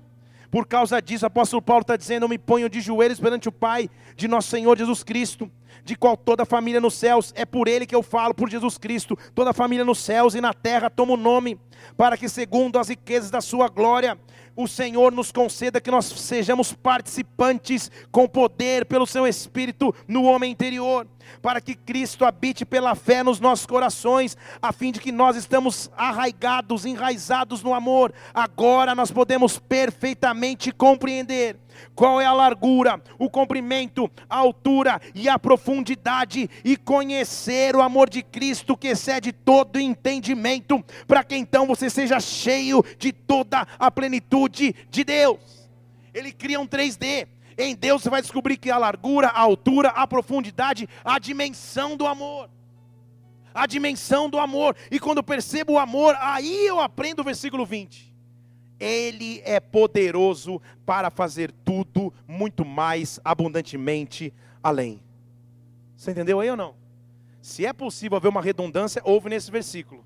Por causa disso, o apóstolo Paulo está dizendo: Eu me ponho de joelhos perante o Pai de nosso Senhor Jesus Cristo de qual toda a família nos céus, é por ele que eu falo, por Jesus Cristo, toda a família nos céus e na terra toma o nome, para que segundo as riquezas da sua glória, o Senhor nos conceda que nós sejamos participantes com poder pelo seu Espírito no homem interior, para que Cristo habite pela fé nos nossos corações, a fim de que nós estamos arraigados, enraizados no amor. Agora nós podemos perfeitamente compreender qual é a largura, o comprimento, a altura e a profundidade, e conhecer o amor de Cristo que excede todo entendimento, para que então você seja cheio de toda a plenitude de Deus. Ele cria um 3D. Em Deus você vai descobrir que a largura, a altura, a profundidade, a dimensão do amor. A dimensão do amor. E quando percebo o amor, aí eu aprendo o versículo 20. Ele é poderoso para fazer tudo muito mais abundantemente além. Você entendeu aí ou não? Se é possível haver uma redundância, houve nesse versículo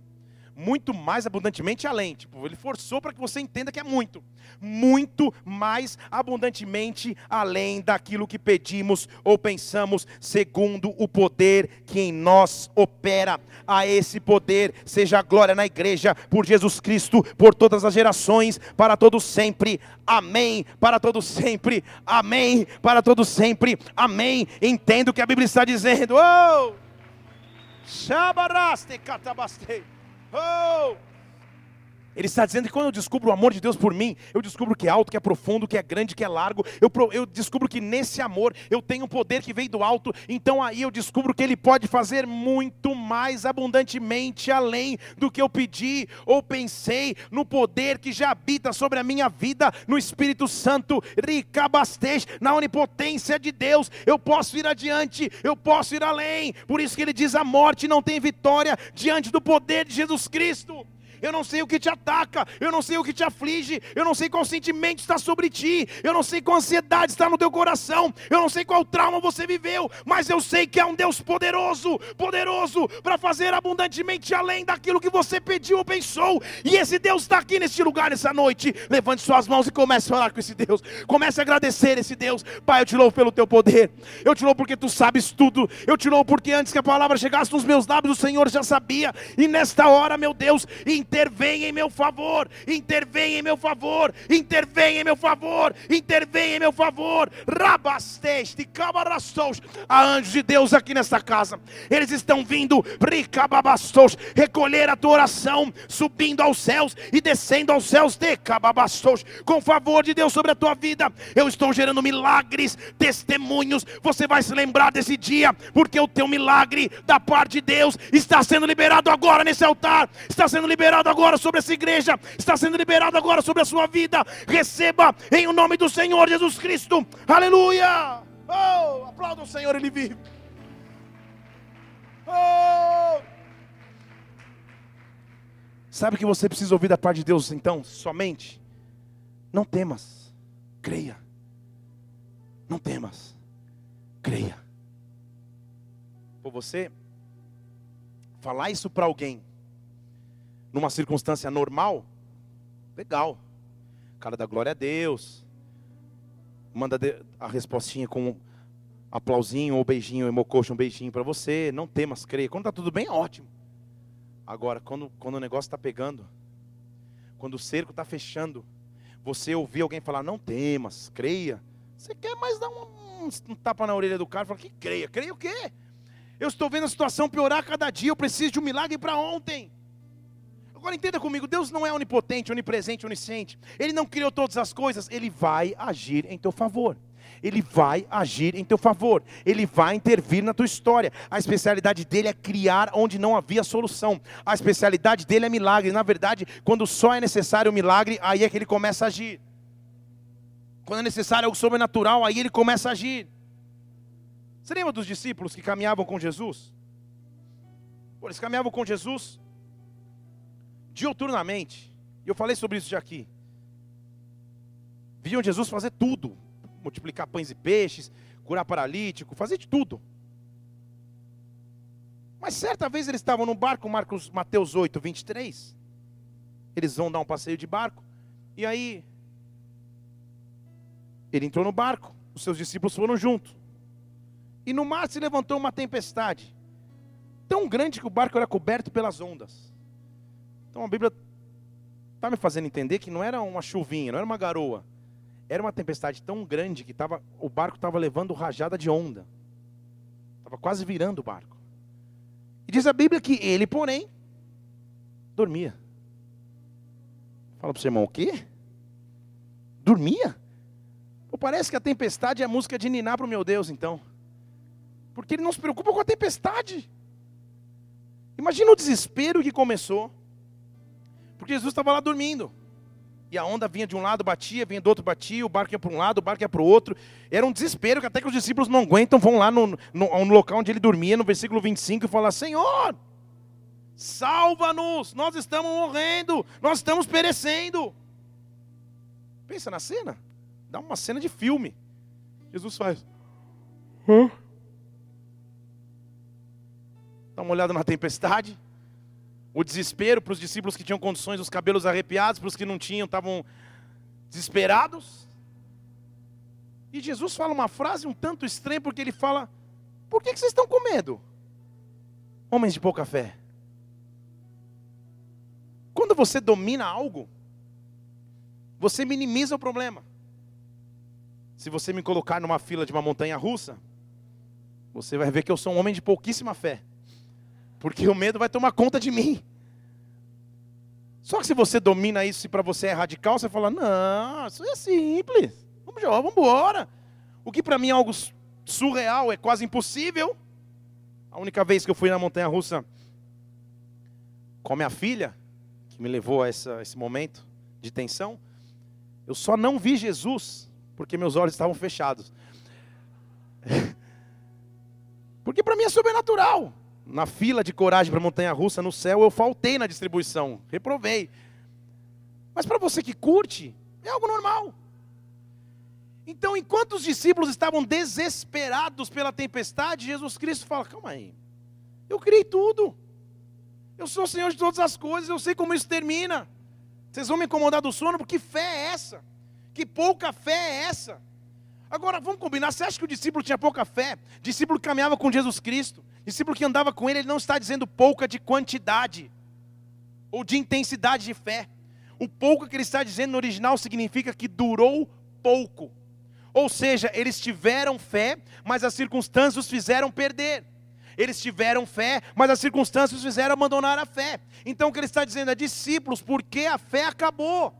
muito mais abundantemente além. Tipo, ele forçou para que você entenda que é muito. Muito mais abundantemente além daquilo que pedimos ou pensamos, segundo o poder que em nós opera. A esse poder seja a glória na igreja, por Jesus Cristo, por todas as gerações, para todos sempre. Amém. Para todos sempre. Amém. Para todos sempre. Amém. Entendo o que a Bíblia está dizendo. Oh! Shabaraste catabastei. Oh! Ele está dizendo que quando eu descubro o amor de Deus por mim, eu descubro que é alto, que é profundo, que é grande, que é largo. Eu, eu descubro que nesse amor eu tenho um poder que veio do alto. Então aí eu descubro que Ele pode fazer muito mais abundantemente além do que eu pedi ou pensei, no poder que já habita sobre a minha vida, no Espírito Santo, ricabastej, na onipotência de Deus. Eu posso ir adiante, eu posso ir além. Por isso que Ele diz: a morte não tem vitória diante do poder de Jesus Cristo eu não sei o que te ataca, eu não sei o que te aflige, eu não sei qual sentimento está sobre ti, eu não sei qual ansiedade está no teu coração, eu não sei qual trauma você viveu, mas eu sei que há um Deus poderoso, poderoso para fazer abundantemente além daquilo que você pediu ou pensou, e esse Deus está aqui neste lugar nessa noite. Levante suas mãos e comece a falar com esse Deus, comece a agradecer esse Deus, Pai. Eu te louvo pelo teu poder, eu te louvo porque tu sabes tudo, eu te louvo porque antes que a palavra chegasse nos meus lábios, o Senhor já sabia, e nesta hora, meu Deus, intervém em meu favor, intervém em meu favor, intervém em meu favor, intervém em meu favor. Rabasteste, cabarastos. Anjos de Deus aqui nesta casa, eles estão vindo, ricababastos, recolher a tua oração, subindo aos céus e descendo aos céus, decababastos, com favor de Deus sobre a tua vida. Eu estou gerando milagres, testemunhos. Você vai se lembrar desse dia, porque o teu milagre da parte de Deus está sendo liberado agora nesse altar, está sendo liberado liberado agora sobre essa igreja, está sendo liberado agora sobre a sua vida. Receba em o nome do Senhor Jesus Cristo. Aleluia! Oh, aplauda o Senhor, Ele vive. Oh! Sabe o que você precisa ouvir da parte de Deus então? Somente. Não temas, creia. Não temas, creia. Por você falar isso para alguém numa circunstância normal, legal. Cara da glória a Deus. Manda a respostinha com aplausinho ou beijinho, emocoxa, um beijinho para você. Não temas, creia. Quando está tudo bem, ótimo. Agora, quando, quando o negócio está pegando, quando o cerco está fechando, você ouvir alguém falar, não temas, creia. Você quer mais dar um, um, um tapa na orelha do cara e falar, que creia? Creia o quê? Eu estou vendo a situação piorar cada dia. Eu preciso de um milagre para ontem. Agora entenda comigo: Deus não é onipotente, onipresente, onisciente. Ele não criou todas as coisas. Ele vai agir em teu favor. Ele vai agir em teu favor, Ele vai intervir na tua história. A especialidade dele é criar onde não havia solução. A especialidade dele é milagre. Na verdade, quando só é necessário o milagre, aí é que ele começa a agir. Quando é necessário algo sobrenatural, aí ele começa a agir. Você lembra dos discípulos que caminhavam com Jesus? Eles caminhavam com Jesus diuturnamente. E eu falei sobre isso já aqui. Viam Jesus fazer tudo multiplicar pães e peixes, curar paralítico, fazer de tudo. Mas certa vez eles estavam no barco, Marcos, Mateus 8, 23. Eles vão dar um passeio de barco. E aí, ele entrou no barco, os seus discípulos foram junto. E no mar se levantou uma tempestade, tão grande que o barco era coberto pelas ondas. Então a Bíblia está me fazendo entender que não era uma chuvinha, não era uma garoa. Era uma tempestade tão grande que tava, o barco estava levando rajada de onda. Estava quase virando o barco. E diz a Bíblia que ele, porém, dormia. Fala para o seu irmão, o quê? Dormia? Pô, parece que a tempestade é a música de Niná para o meu Deus, então. Porque ele não se preocupa com a tempestade. Imagina o desespero que começou. Porque Jesus estava lá dormindo. E a onda vinha de um lado, batia, vinha do outro, batia, o barco ia para um lado, o barco ia para o outro. Era um desespero que até que os discípulos não aguentam, vão lá no, no, no local onde ele dormia, no versículo 25, e falam: Senhor, salva-nos, nós estamos morrendo, nós estamos perecendo. Pensa na cena, dá uma cena de filme. Jesus faz. Hã? Dá uma olhada na tempestade o desespero para os discípulos que tinham condições, os cabelos arrepiados, para os que não tinham, estavam desesperados. E Jesus fala uma frase um tanto estranha, porque ele fala: Por que, vocês estão com medo? Homens de pouca fé. Quando você domina algo, você minimiza o problema. Se você me colocar numa fila de uma montanha russa, você vai ver que eu sou um homem de pouquíssima fé porque o medo vai tomar conta de mim. Só que se você domina isso e para você é radical, você fala: não, isso é simples, vamos, vamos embora. O que para mim é algo surreal, é quase impossível. A única vez que eu fui na montanha russa com a minha filha, que me levou a essa, esse momento de tensão, eu só não vi Jesus porque meus olhos estavam fechados. Porque para mim é sobrenatural na fila de coragem para montanha russa no céu, eu faltei na distribuição, reprovei. Mas para você que curte, é algo normal. Então, enquanto os discípulos estavam desesperados pela tempestade, Jesus Cristo fala: calma aí, eu criei tudo, eu sou o Senhor de todas as coisas, eu sei como isso termina. Vocês vão me incomodar do sono, porque fé é essa? Que pouca fé é essa? Agora, vamos combinar, você acha que o discípulo tinha pouca fé? O discípulo caminhava com Jesus Cristo, discípulo que andava com ele, ele não está dizendo pouca de quantidade, ou de intensidade de fé. O pouco que ele está dizendo no original significa que durou pouco. Ou seja, eles tiveram fé, mas as circunstâncias os fizeram perder. Eles tiveram fé, mas as circunstâncias os fizeram abandonar a fé. Então o que ele está dizendo é: discípulos, porque a fé acabou.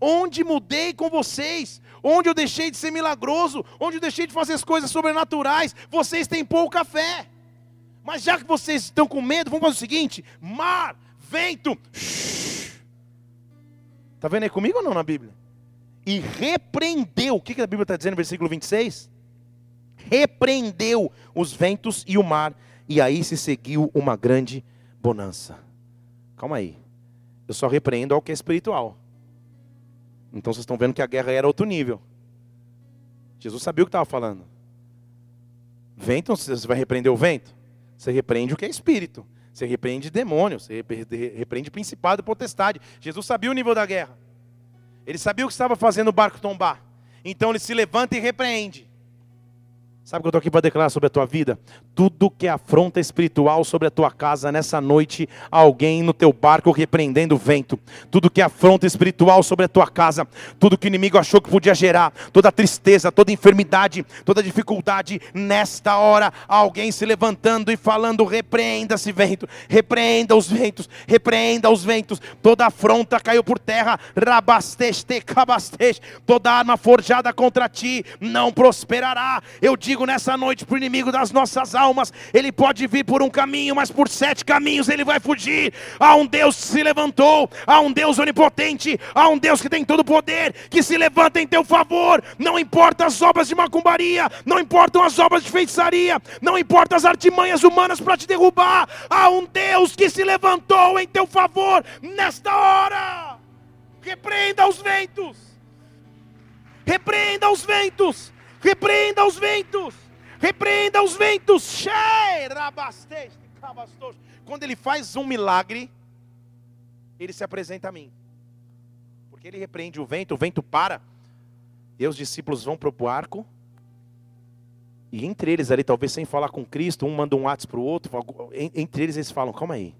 Onde mudei com vocês? Onde eu deixei de ser milagroso? Onde eu deixei de fazer as coisas sobrenaturais? Vocês têm pouca fé. Mas já que vocês estão com medo, vamos fazer o seguinte: mar, vento. Está vendo aí comigo ou não na Bíblia? E repreendeu. O que, que a Bíblia está dizendo no versículo 26? Repreendeu os ventos e o mar. E aí se seguiu uma grande bonança. Calma aí. Eu só repreendo ao que é espiritual. Então vocês estão vendo que a guerra era outro nível. Jesus sabia o que estava falando. Vento, você vai repreender o vento? Você repreende o que é espírito. Você repreende demônio, você repreende principado e potestade. Jesus sabia o nível da guerra. Ele sabia o que estava fazendo o barco tombar. Então ele se levanta e repreende. Sabe o que eu estou aqui para declarar sobre a tua vida? Tudo que é afronta espiritual sobre a tua casa nessa noite, alguém no teu barco repreendendo o vento. Tudo que é afronta espiritual sobre a tua casa, tudo que o inimigo achou que podia gerar, toda tristeza, toda enfermidade, toda dificuldade, nesta hora, alguém se levantando e falando: repreenda-se vento, repreenda os ventos, repreenda os ventos. Toda afronta caiu por terra, rabasteste, toda arma forjada contra ti não prosperará. Eu digo digo nessa noite para o inimigo das nossas almas: ele pode vir por um caminho, mas por sete caminhos ele vai fugir. Há um Deus que se levantou, há um Deus onipotente, há um Deus que tem todo o poder, que se levanta em teu favor. Não importa as obras de macumbaria, não importam as obras de feitiçaria, não importa as artimanhas humanas para te derrubar. Há um Deus que se levantou em teu favor nesta hora. Repreenda os ventos. Repreenda os ventos. Repreenda os ventos. Repreenda os ventos. Quando ele faz um milagre, ele se apresenta a mim. Porque ele repreende o vento, o vento para. E os discípulos vão para o arco. E entre eles ali, talvez sem falar com Cristo, um manda um ato para o outro. Entre eles eles falam, calma aí.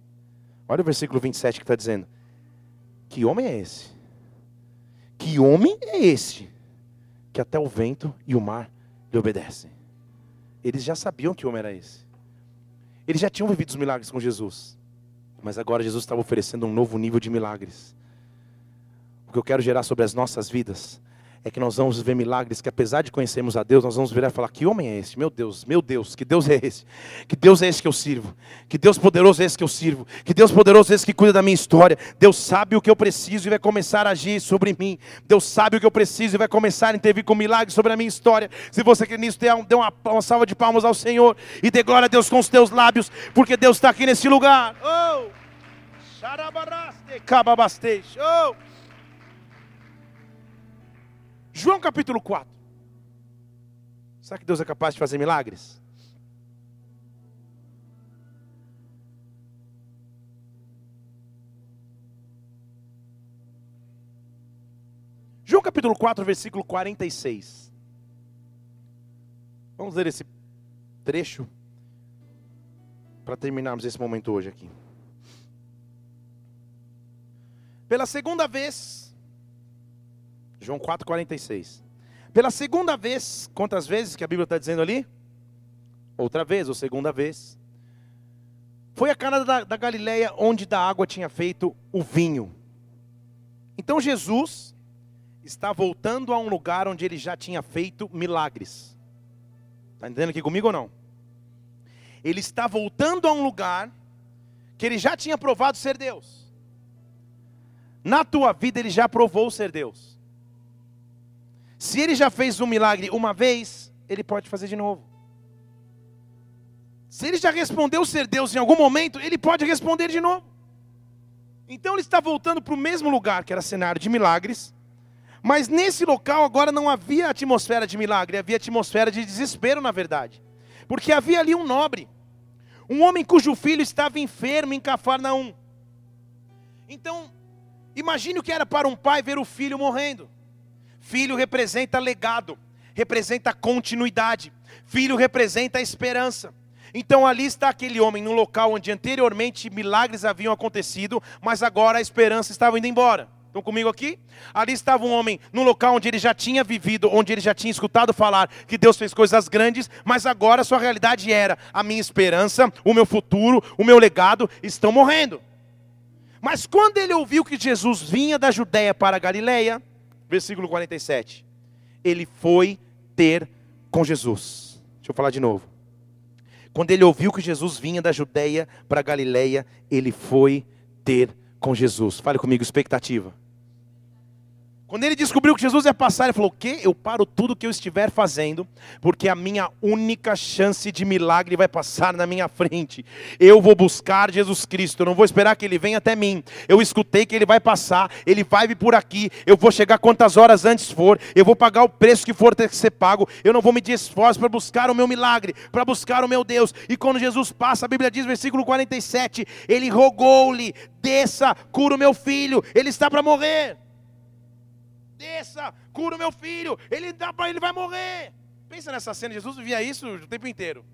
Olha o versículo 27 que está dizendo. Que homem é esse? Que homem é esse? Que até o vento e o mar lhe obedecem. Eles já sabiam que homem era esse. Eles já tinham vivido os milagres com Jesus. Mas agora Jesus estava oferecendo um novo nível de milagres. O que eu quero gerar sobre as nossas vidas é que nós vamos ver milagres que, apesar de conhecermos a Deus, nós vamos virar e falar: Que homem é esse? Meu Deus, meu Deus, que Deus é esse? Que Deus é esse que eu sirvo? Que Deus poderoso é esse que eu sirvo? Que Deus poderoso é esse que cuida da minha história? Deus sabe o que eu preciso e vai começar a agir sobre mim. Deus sabe o que eu preciso e vai começar a intervir com milagres sobre a minha história. Se você quer nisso, dê uma, uma salva de palmas ao Senhor e dê glória a Deus com os teus lábios, porque Deus está aqui nesse lugar. Oh! Oh! João capítulo 4. Será que Deus é capaz de fazer milagres? João capítulo 4, versículo 46. Vamos ler esse trecho para terminarmos esse momento hoje aqui. Pela segunda vez, João 4,46. Pela segunda vez, quantas vezes que a Bíblia está dizendo ali? Outra vez, ou segunda vez. Foi a cara da, da Galileia onde da água tinha feito o vinho. Então Jesus está voltando a um lugar onde ele já tinha feito milagres. Está entendendo aqui comigo ou não? Ele está voltando a um lugar que ele já tinha provado ser Deus. Na tua vida ele já provou ser Deus. Se ele já fez um milagre uma vez, ele pode fazer de novo. Se ele já respondeu ser Deus em algum momento, ele pode responder de novo. Então ele está voltando para o mesmo lugar, que era cenário de milagres, mas nesse local agora não havia atmosfera de milagre, havia atmosfera de desespero, na verdade. Porque havia ali um nobre, um homem cujo filho estava enfermo em Cafarnaum. Então, imagine o que era para um pai ver o filho morrendo. Filho representa legado, representa continuidade. Filho representa esperança. Então ali está aquele homem no local onde anteriormente milagres haviam acontecido, mas agora a esperança estava indo embora. Estão comigo aqui? Ali estava um homem no local onde ele já tinha vivido, onde ele já tinha escutado falar que Deus fez coisas grandes, mas agora a sua realidade era: a minha esperança, o meu futuro, o meu legado estão morrendo. Mas quando ele ouviu que Jesus vinha da Judéia para a Galileia, versículo 47. Ele foi ter com Jesus. Deixa eu falar de novo. Quando ele ouviu que Jesus vinha da Judéia para Galiléia, ele foi ter com Jesus. Fale comigo, expectativa. Quando ele descobriu que Jesus ia passar, ele falou: O quê? Eu paro tudo que eu estiver fazendo, porque a minha única chance de milagre vai passar na minha frente. Eu vou buscar Jesus Cristo, eu não vou esperar que ele venha até mim. Eu escutei que ele vai passar, ele vai vir por aqui. Eu vou chegar quantas horas antes for, eu vou pagar o preço que for ter que ser pago. Eu não vou medir esforço para buscar o meu milagre, para buscar o meu Deus. E quando Jesus passa, a Bíblia diz, versículo 47, ele rogou-lhe: Desça, cura o meu filho, ele está para morrer desça, cura o meu filho, ele, ele vai morrer. Pensa nessa cena, Jesus via isso o tempo inteiro.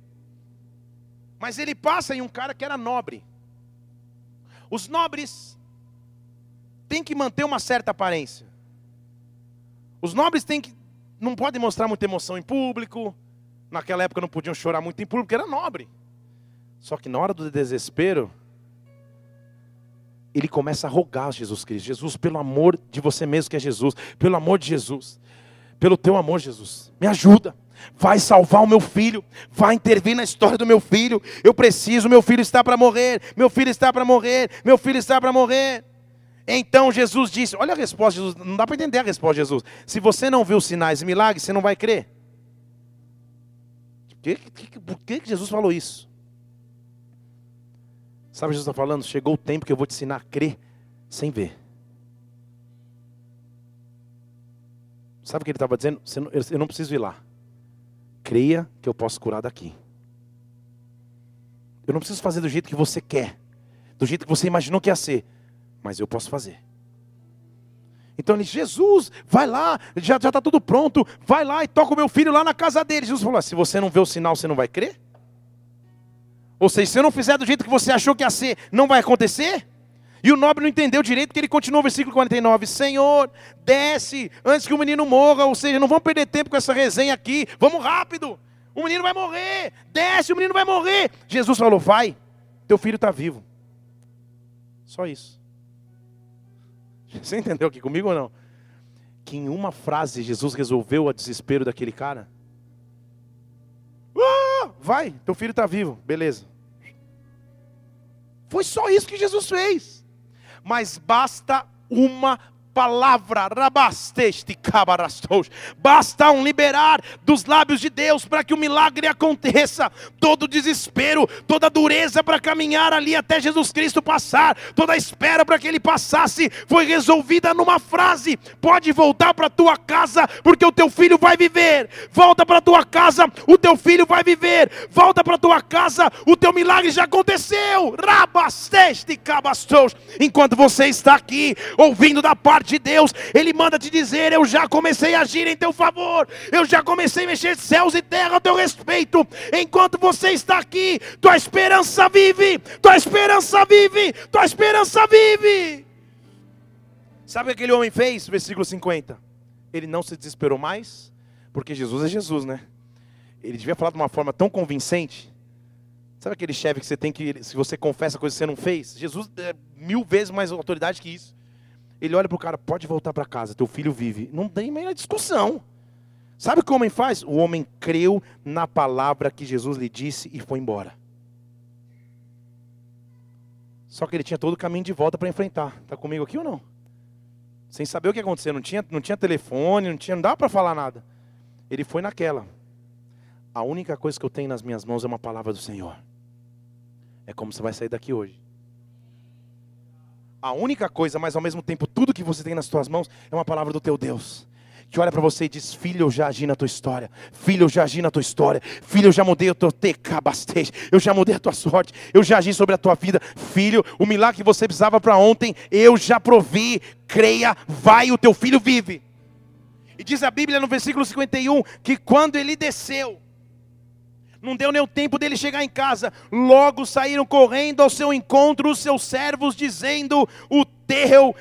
Mas ele passa em um cara que era nobre. Os nobres têm que manter uma certa aparência. Os nobres têm que não podem mostrar muita emoção em público. Naquela época não podiam chorar muito em público, porque era nobre. Só que na hora do desespero, ele começa a rogar a Jesus Cristo: Jesus, pelo amor de você mesmo que é Jesus, pelo amor de Jesus, pelo teu amor, Jesus, me ajuda. Vai salvar o meu filho, vai intervir na história do meu filho. Eu preciso, meu filho está para morrer, meu filho está para morrer, meu filho está para morrer. Então Jesus disse: Olha a resposta Jesus, não dá para entender a resposta de Jesus. Se você não viu sinais e milagres, você não vai crer. Por que, por que Jesus falou isso? Sabe o que Jesus está falando? Chegou o tempo que eu vou te ensinar a crer sem ver. Sabe o que ele estava dizendo? Eu não preciso ir lá. Creia que eu posso curar daqui. Eu não preciso fazer do jeito que você quer, do jeito que você imaginou que ia ser, mas eu posso fazer. Então ele, Jesus, vai lá, já está tudo pronto, vai lá e toca o meu filho lá na casa dele. Jesus falou: se você não vê o sinal, você não vai crer? Ou seja, se eu não fizer do jeito que você achou que ia ser, não vai acontecer? E o nobre não entendeu direito, que ele continua o versículo 49. Senhor, desce antes que o menino morra. Ou seja, não vamos perder tempo com essa resenha aqui. Vamos rápido. O menino vai morrer. Desce, o menino vai morrer. Jesus falou: Vai, teu filho está vivo. Só isso. Você entendeu aqui comigo ou não? Que em uma frase Jesus resolveu o desespero daquele cara. Vai, teu filho está vivo, beleza. Foi só isso que Jesus fez. Mas basta uma palavra, rabasteste cabarastos. Basta um liberar dos lábios de Deus para que o milagre aconteça. Todo desespero, toda dureza para caminhar ali até Jesus Cristo passar, toda espera para que ele passasse, foi resolvida numa frase: pode voltar para tua casa, porque o teu filho vai viver. Volta para tua casa, o teu filho vai viver. Volta para tua casa, o teu milagre já aconteceu. Rabasteste cabastos. Enquanto você está aqui ouvindo da parte de Deus, Ele manda te dizer: Eu já comecei a agir em teu favor, eu já comecei a mexer céus e terra a teu respeito. Enquanto você está aqui, tua esperança vive, tua esperança vive, tua esperança vive. Sabe o que aquele homem fez? Versículo 50. Ele não se desesperou mais, porque Jesus é Jesus, né? Ele devia falar de uma forma tão convincente. Sabe aquele chefe que você tem que, se você confessa coisa que você não fez? Jesus é mil vezes mais autoridade que isso. Ele olha para o cara, pode voltar para casa, teu filho vive. Não tem meia discussão. Sabe o que o homem faz? O homem creu na palavra que Jesus lhe disse e foi embora. Só que ele tinha todo o caminho de volta para enfrentar. Está comigo aqui ou não? Sem saber o que aconteceu. Não tinha, não tinha telefone, não, tinha, não dava para falar nada. Ele foi naquela. A única coisa que eu tenho nas minhas mãos é uma palavra do Senhor. É como você vai sair daqui hoje a única coisa, mas ao mesmo tempo tudo que você tem nas suas mãos é uma palavra do teu Deus. Que olha para você e diz: Filho, eu já agi na tua história. Filho, eu já agi na tua história. Filho, eu já mudei o teu tecabastej. Eu já mudei a tua sorte. Eu já agi sobre a tua vida. Filho, o milagre que você precisava para ontem, eu já provi. Creia, vai, o teu filho vive. E diz a Bíblia no versículo 51 que quando ele desceu, não deu nem o tempo dele chegar em casa. Logo saíram correndo ao seu encontro os seus servos, dizendo: O teu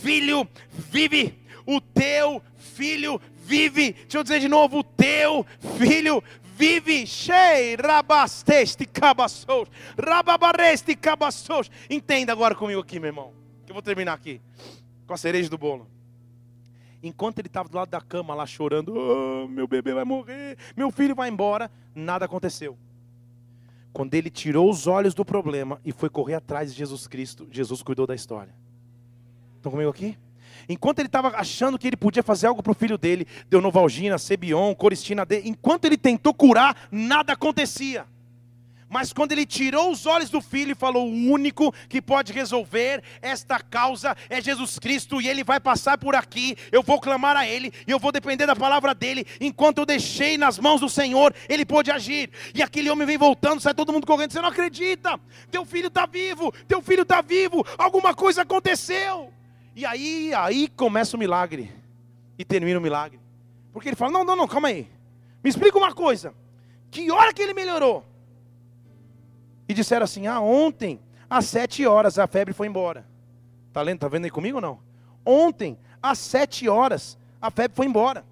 filho vive. O teu filho vive. Deixa eu dizer de novo: O teu filho vive. Shei rabasteste cabaços. Rababareste cabaços. Entenda agora comigo aqui, meu irmão. Que eu vou terminar aqui com a cereja do bolo. Enquanto ele estava do lado da cama lá chorando, oh, meu bebê vai morrer, meu filho vai embora, nada aconteceu. Quando ele tirou os olhos do problema e foi correr atrás de Jesus Cristo, Jesus cuidou da história. Estão comigo aqui? Enquanto ele estava achando que ele podia fazer algo para o filho dele, deu Novalgina, Sebion, Coristina D, enquanto ele tentou curar, nada acontecia. Mas quando ele tirou os olhos do filho e falou: o único que pode resolver esta causa é Jesus Cristo, e ele vai passar por aqui. Eu vou clamar a ele, e eu vou depender da palavra dele. Enquanto eu deixei nas mãos do Senhor, ele pôde agir. E aquele homem vem voltando, sai todo mundo correndo. Você não acredita? Teu filho está vivo, teu filho está vivo, alguma coisa aconteceu. E aí, aí começa o milagre, e termina o milagre. Porque ele fala: não, não, não, calma aí. Me explica uma coisa. Que hora que ele melhorou? E disseram assim: Ah, ontem, às sete horas, a febre foi embora. Tá lendo? Tá vendo aí comigo ou não? Ontem, às sete horas, a febre foi embora.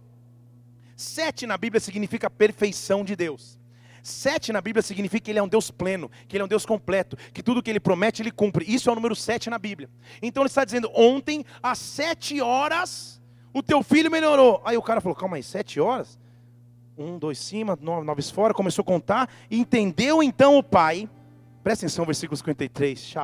Sete na Bíblia significa perfeição de Deus. Sete na Bíblia significa que Ele é um Deus pleno, que Ele é um Deus completo, que tudo que Ele promete, Ele cumpre. Isso é o número sete na Bíblia. Então Ele está dizendo: ontem, às sete horas, o teu filho melhorou. Aí o cara falou: calma aí, sete horas? Um, dois cima, nove, nove fora, começou a contar. Entendeu então o pai Presta atenção, versículo 53.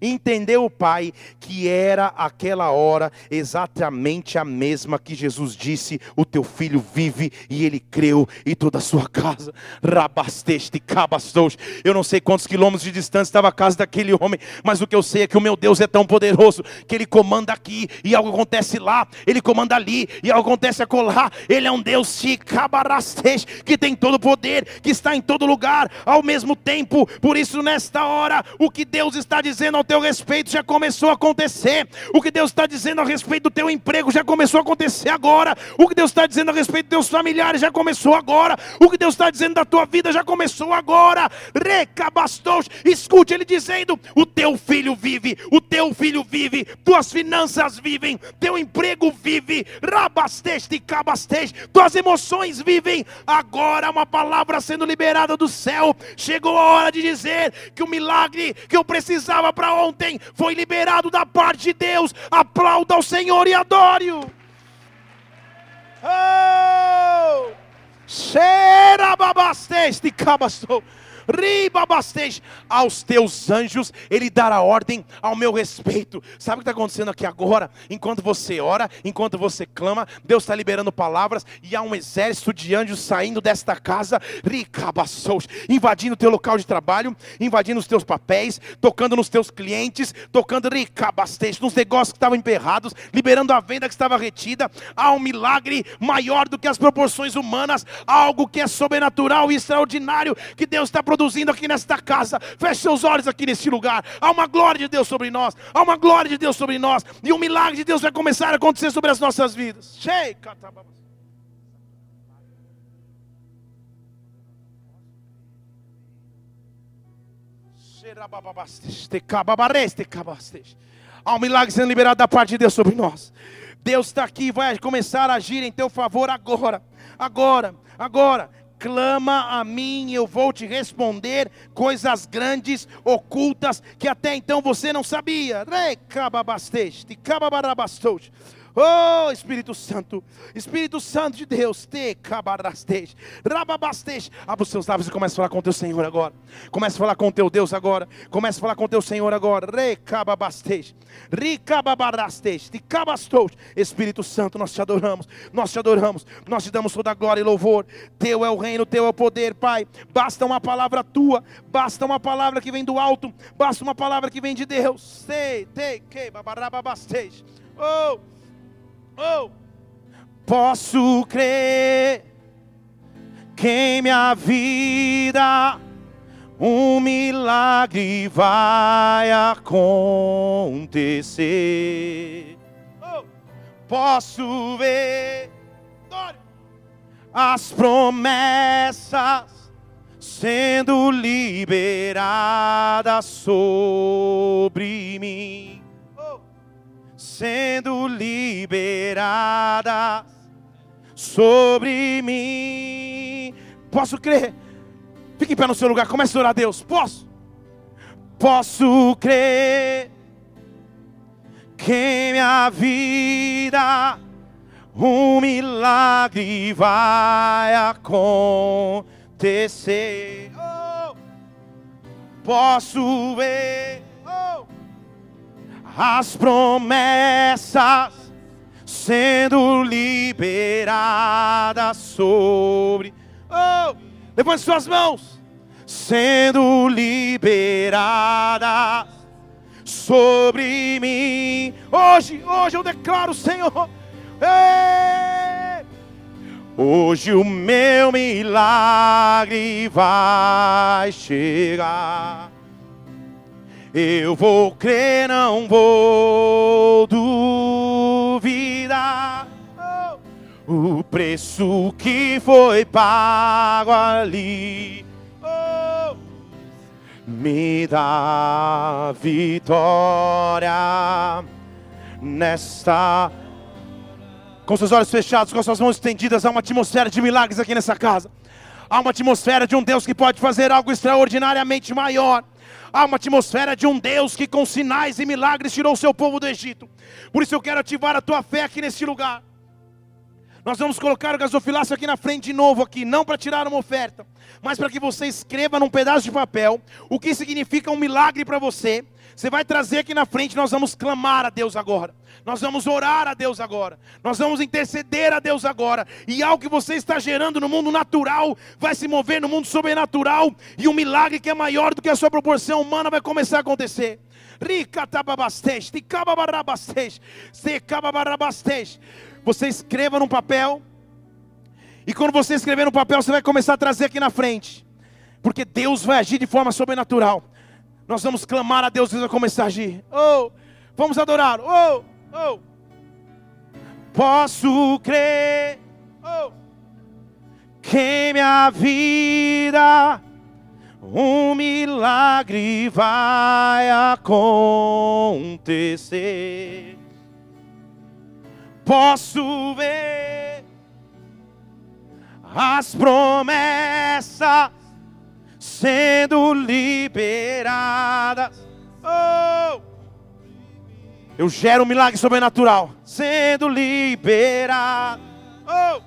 Entendeu o pai que era aquela hora exatamente a mesma que Jesus disse: O teu filho vive, e ele creu, e toda a sua casa. Rabasteste, cabastos. Eu não sei quantos quilômetros de distância estava a casa daquele homem, mas o que eu sei é que o meu Deus é tão poderoso que ele comanda aqui e algo acontece lá, ele comanda ali e algo acontece acolá. Ele é um Deus que tem todo o poder, que está em todo lugar ao mesmo tempo tempo. Por isso, nesta hora, o que Deus está dizendo ao teu respeito já começou a acontecer. O que Deus está dizendo a respeito do teu emprego já começou a acontecer agora. O que Deus está dizendo a respeito dos teus familiares já começou agora. O que Deus está dizendo da tua vida já começou agora. Recabastos, escute Ele dizendo: O teu filho vive, o teu filho vive, tuas finanças vivem, teu emprego vive, rabasteste, cabasteste, tuas emoções vivem. Agora uma palavra sendo liberada do céu. Chegou hora de dizer que o milagre que eu precisava para ontem foi liberado da parte de Deus. Aplauda ao Senhor e adore-o. Oh! Cheira babasteste cabastou ribabastej, aos teus anjos, ele dará ordem ao meu respeito. Sabe o que está acontecendo aqui agora? Enquanto você ora, enquanto você clama, Deus está liberando palavras e há um exército de anjos saindo desta casa, ricabassous, invadindo o teu local de trabalho, invadindo os teus papéis, tocando nos teus clientes, tocando ricabastej, nos negócios que estavam emperrados, liberando a venda que estava retida. Há um milagre maior do que as proporções humanas, algo que é sobrenatural e extraordinário que Deus está produzindo produzindo aqui nesta casa. Feche seus olhos aqui nesse lugar. Há uma glória de Deus sobre nós. Há uma glória de Deus sobre nós. E um milagre de Deus vai começar a acontecer sobre as nossas vidas. Há um milagre sendo liberado da parte de Deus sobre nós. Deus está aqui vai começar a agir em teu favor agora. Agora, agora clama a mim, eu vou te responder coisas grandes, ocultas, que até então você não sabia. Oh Espírito Santo, Espírito Santo de Deus, te cabarastej, rababastej. Abra os seus lábios e comece a falar com o teu Senhor agora. Comece a falar com o teu Deus agora. Comece a falar com o teu Senhor agora. Recababastej, ricababarastej, te cabastou. Espírito Santo, nós te adoramos, nós te adoramos, nós te damos toda a glória e louvor. Teu é o reino, teu é o poder, Pai. Basta uma palavra tua, basta uma palavra que vem do alto, basta uma palavra que vem de Deus. Te, te, que, babarababastej. Oh, Oh. Posso crer que em minha vida um milagre vai acontecer. Oh. Posso ver as promessas sendo liberadas sobre mim sendo liberadas sobre mim. Posso crer. Fique em pé no seu lugar, comece a orar a Deus. Posso? Posso crer que minha vida um milagre vai acontecer. Oh, posso ver as promessas sendo liberadas sobre. Oh, levante suas mãos. Sendo liberadas sobre mim. Hoje, hoje eu declaro, Senhor. Ei, hoje o meu milagre vai chegar. Eu vou crer, não vou duvidar. o preço que foi pago ali. Oh, me dá vitória nesta. Com seus olhos fechados, com suas mãos estendidas, há uma atmosfera de milagres aqui nessa casa. Há uma atmosfera de um Deus que pode fazer algo extraordinariamente maior. Há uma atmosfera de um Deus que com sinais e milagres tirou o seu povo do Egito. Por isso eu quero ativar a tua fé aqui neste lugar. Nós vamos colocar o gasofilácio aqui na frente de novo aqui, não para tirar uma oferta, mas para que você escreva num pedaço de papel o que significa um milagre para você. Você vai trazer aqui na frente, nós vamos clamar a Deus agora. Nós vamos orar a Deus agora. Nós vamos interceder a Deus agora. E algo que você está gerando no mundo natural vai se mover no mundo sobrenatural. E um milagre que é maior do que a sua proporção humana vai começar a acontecer. Você escreva num papel. E quando você escrever no papel, você vai começar a trazer aqui na frente. Porque Deus vai agir de forma sobrenatural. Nós vamos clamar a Deus, Deus vai começar a agir. Oh, vamos adorar. Oh, oh. Posso crer. Oh. Que minha vida um milagre vai acontecer. Posso ver as promessas sendo liberadas. Oh! Eu gero um milagre sobrenatural sendo liberado. Oh!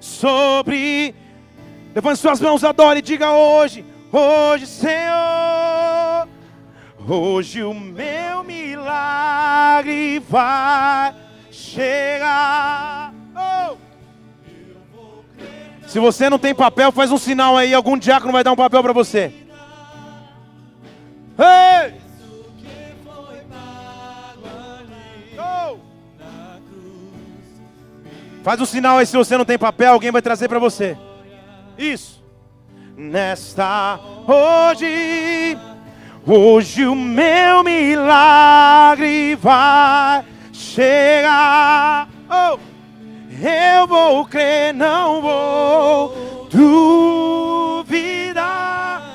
Sobre Levante suas mãos, adore e diga hoje, hoje, Senhor, hoje o meu milagre vai chegar. Oh! Se você não tem papel, faz um sinal aí, algum diácono vai dar um papel para você. Ei! Oh! Faz um sinal aí se você não tem papel, alguém vai trazer para você. Isso. Nesta hoje, hoje o meu milagre vai chegar. Oh, eu vou crer, não vou duvidar.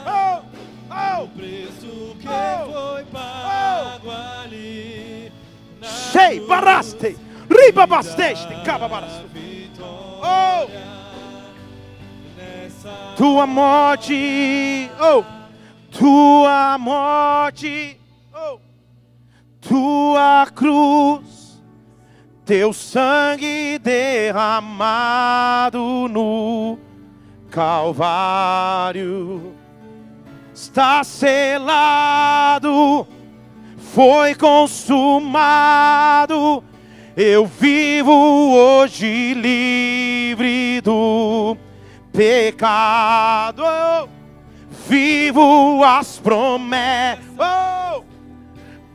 Oh, oh, o preço que oh, foi pago oh. ali. Sei, baraste, riba basteste, caba baraste. Oh tua morte, oh, tua morte, oh, tua cruz, teu sangue derramado no Calvário está selado, foi consumado. Eu vivo hoje livre do pecado. Vivo as promessas oh,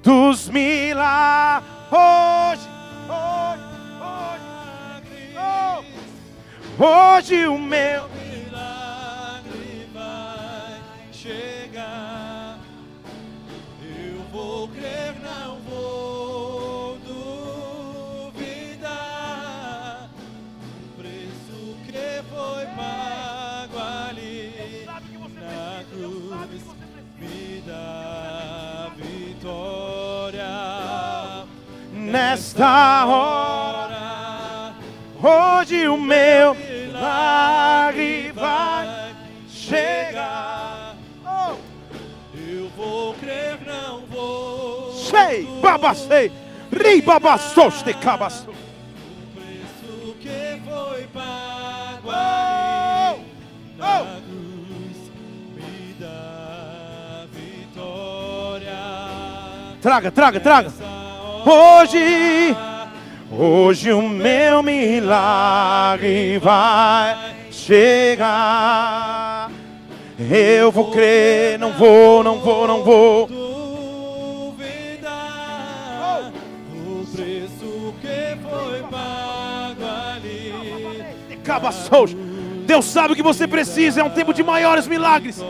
dos milagres. Hoje, o meu milagre vai chegar. Nesta hora. Hoje o meu milagre vai chegar. Oh. Eu vou crer, não vou. Sei, babacei, ribabastoste, cabasto. O preço que foi pago oh. oh. me dá vitória. Traga, traga, traga. Hoje, hoje o meu milagre vai chegar. Eu vou crer, não vou, não vou, não vou. Duvidar o preço que foi pago ali. Deus sabe o que você precisa. É um tempo de maiores milagres.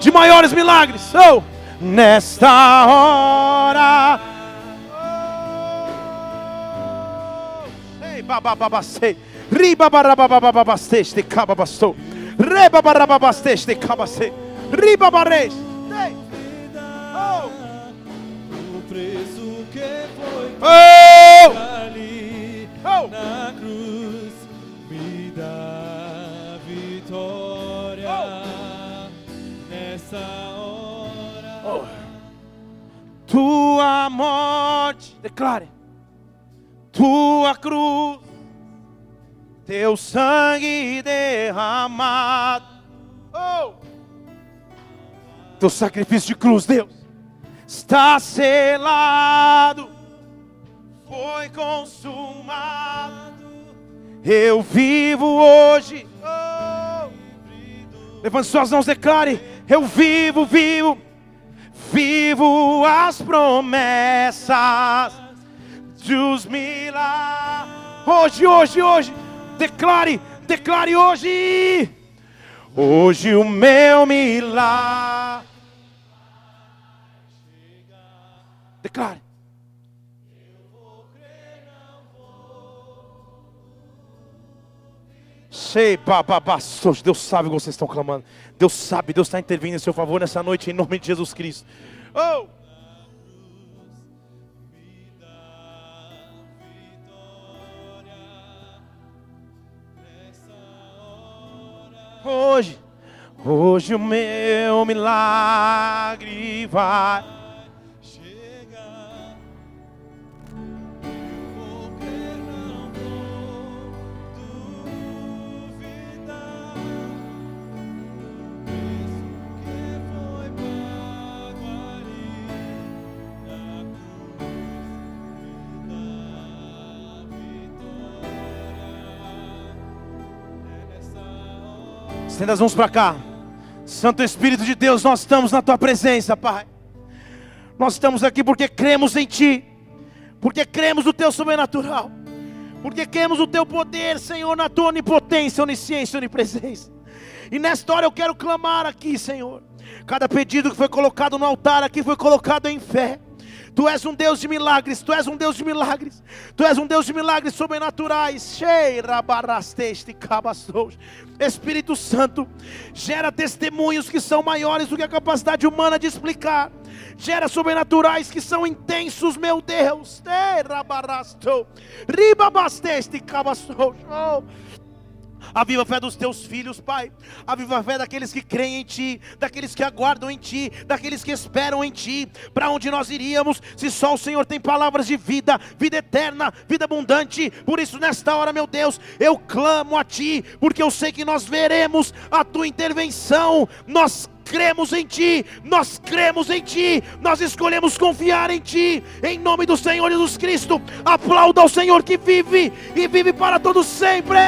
De maiores milagres. Oh, nesta hora babababastei. Ribabarabababastei, cababastou. riba cabastei. Ribabares. Oh. O preço que foi oh. oh, na cruz me dá vitória oh. nessa hora. Tua morte, declare tua cruz, teu sangue derramado. Oh. Teu sacrifício de cruz, Deus, está selado, foi consumado. Eu vivo hoje. Oh. Levante suas mãos, declare: Eu vivo, vivo, vivo as promessas dos milagres. Hoje, hoje, hoje, declare, declare hoje. Hoje o meu milagre. Declare. Sei, bababassos. Deus sabe o que vocês estão clamando. Deus sabe, Deus está intervindo em seu favor nessa noite, em nome de Jesus Cristo. Oh! Hoje, hoje o meu milagre vai. Estenda as mãos para cá. Santo Espírito de Deus, nós estamos na tua presença, Pai. Nós estamos aqui porque cremos em Ti, porque cremos no Teu sobrenatural, porque cremos no Teu poder, Senhor, na Tua onipotência, onisciência, onipresença. E nesta hora eu quero clamar aqui, Senhor. Cada pedido que foi colocado no altar aqui foi colocado em fé. Tu és um Deus de milagres, Tu és um Deus de milagres, Tu és um Deus de milagres sobrenaturais. Espírito Santo, gera testemunhos que são maiores do que a capacidade humana de explicar. Gera sobrenaturais que são intensos, meu Deus. Oh. Aviva a fé dos teus filhos, Pai. Aviva a fé daqueles que creem em Ti, daqueles que aguardam em Ti, daqueles que esperam em Ti. Para onde nós iríamos se só o Senhor tem palavras de vida, vida eterna, vida abundante? Por isso, nesta hora, meu Deus, eu clamo a Ti, porque eu sei que nós veremos a Tua intervenção. Nós cremos em Ti, nós cremos em Ti, nós escolhemos confiar em Ti, em nome do Senhor Jesus Cristo. Aplauda ao Senhor que vive e vive para todos sempre.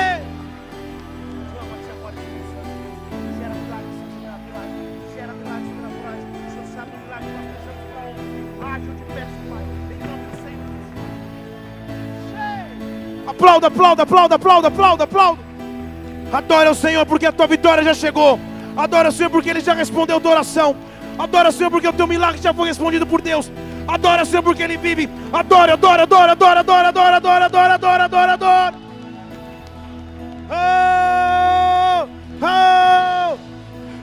Aplauda, aplauda, aplauda, aplauda, aplauda, aplauda. Adora o Senhor porque a tua vitória já chegou. Adora o Senhor porque Ele já respondeu a tua oração. Adora o Senhor porque o teu milagre já foi respondido por Deus. Adora o Senhor porque Ele vive. Adora, adora, adora, adora, adora, adora, adora, adora, adora, adora, adora. Oh, oh.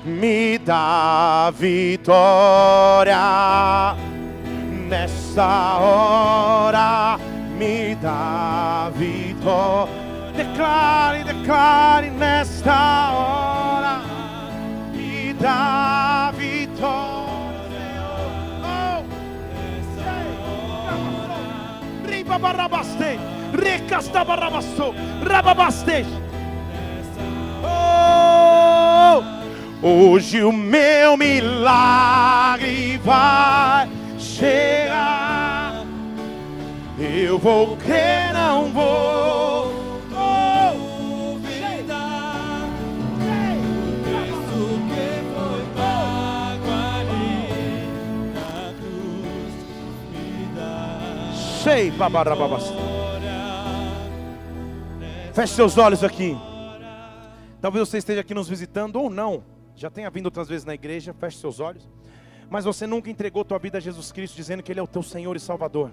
Me dá vitória nessa hora. Declare, declare nesta hora. Me dá vitória. Oh, Riba barrabaste, recasta rababaste. Oh, hoje o meu milagre vai chegar. Eu vou crer, não vou Sei. Feche seus olhos aqui. Talvez você esteja aqui nos visitando ou não. Já tenha vindo outras vezes na igreja. Feche seus olhos. Mas você nunca entregou tua vida a Jesus Cristo, dizendo que Ele é o teu Senhor e Salvador.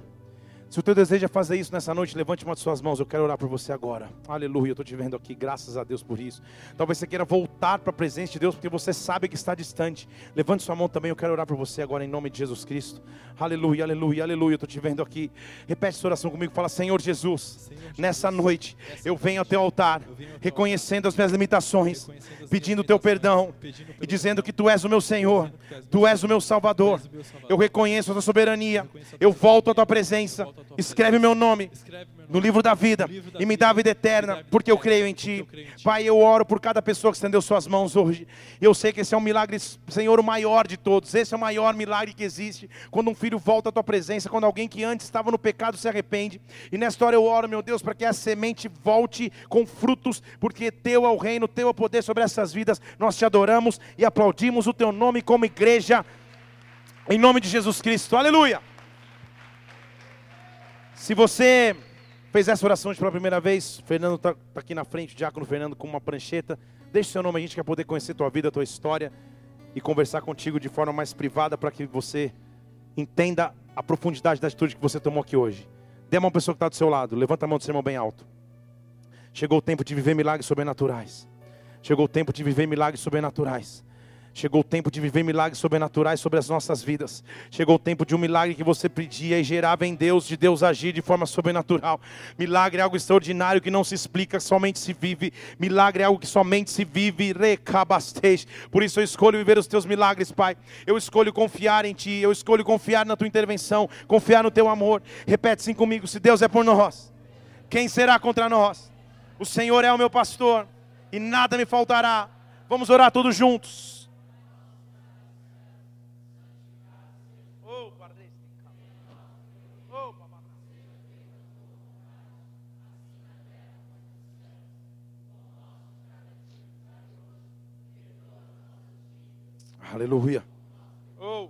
Se o teu desejo é fazer isso nessa noite, levante uma de suas mãos. Eu quero orar por você agora. Aleluia, eu estou te vendo aqui, graças a Deus por isso. Talvez você queira voltar para a presença de Deus, porque você sabe que está distante. Levante sua mão também, eu quero orar por você agora em nome de Jesus Cristo. Aleluia, aleluia, aleluia. Eu estou te vendo aqui. Repete essa oração comigo. Fala, Senhor Jesus, Senhor Jesus, nessa noite nessa eu venho ao teu altar, ao teu reconhecendo as minhas limitações, as pedindo o teu perdão pedindo e dizendo que tu és o meu Senhor, tu és o meu Salvador. Eu reconheço a tua soberania. Eu volto à tua presença. Escreve meu nome no livro da vida e me dá a vida eterna, porque eu eterna, creio em porque ti. eu creio em ti. Pai, eu oro por cada pessoa que estendeu suas mãos hoje. Eu sei que esse é um milagre, Senhor, o maior de todos. Esse é o maior milagre que existe. Quando um filho volta à tua presença, quando alguém que antes estava no pecado se arrepende. E nesta hora eu oro, meu Deus, para que a semente volte com frutos, porque teu é o reino, teu é o poder sobre essas vidas. Nós te adoramos e aplaudimos o teu nome como igreja. Em nome de Jesus Cristo. Aleluia. Se você fez essa oração pela primeira vez, Fernando está aqui na frente, diácono Fernando com uma prancheta. Deixe seu nome, a gente quer poder conhecer tua vida, tua história e conversar contigo de forma mais privada para que você entenda a profundidade da atitude que você tomou aqui hoje. Dê a mão pessoa que está do seu lado, levanta a mão do seu irmão bem alto. Chegou o tempo de viver milagres sobrenaturais. Chegou o tempo de viver milagres sobrenaturais. Chegou o tempo de viver milagres sobrenaturais sobre as nossas vidas. Chegou o tempo de um milagre que você pedia e gerava em Deus, de Deus agir de forma sobrenatural. Milagre é algo extraordinário que não se explica, somente se vive. Milagre é algo que somente se vive. Recabastej. Por isso eu escolho viver os teus milagres, Pai. Eu escolho confiar em Ti. Eu escolho confiar na Tua intervenção, confiar no Teu amor. Repete assim comigo: se Deus é por nós, quem será contra nós? O Senhor é o meu pastor e nada me faltará. Vamos orar todos juntos. Aleluia. Oh.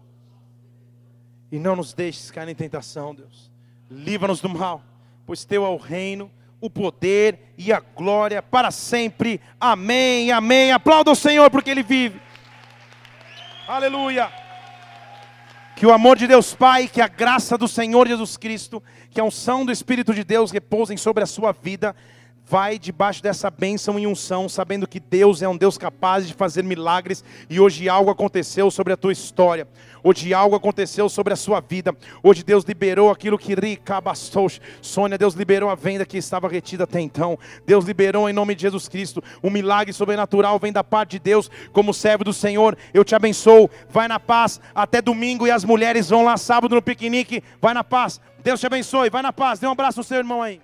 E não nos deixes cair em tentação, Deus. Livra-nos do mal, pois teu é o reino, o poder e a glória para sempre. Amém, amém. Aplauda o Senhor porque Ele vive. Aleluia. Que o amor de Deus Pai, que a graça do Senhor Jesus Cristo, que a unção do Espírito de Deus repousem sobre a sua vida. Vai debaixo dessa bênção e unção, sabendo que Deus é um Deus capaz de fazer milagres e hoje algo aconteceu sobre a tua história. Hoje algo aconteceu sobre a sua vida. Hoje Deus liberou aquilo que ricabastou. Sônia, Deus liberou a venda que estava retida até então. Deus liberou em nome de Jesus Cristo. Um milagre sobrenatural vem da parte de Deus, como servo do Senhor. Eu te abençoo. Vai na paz até domingo e as mulheres vão lá sábado no piquenique. Vai na paz. Deus te abençoe. Vai na paz. Dê um abraço no seu irmão aí.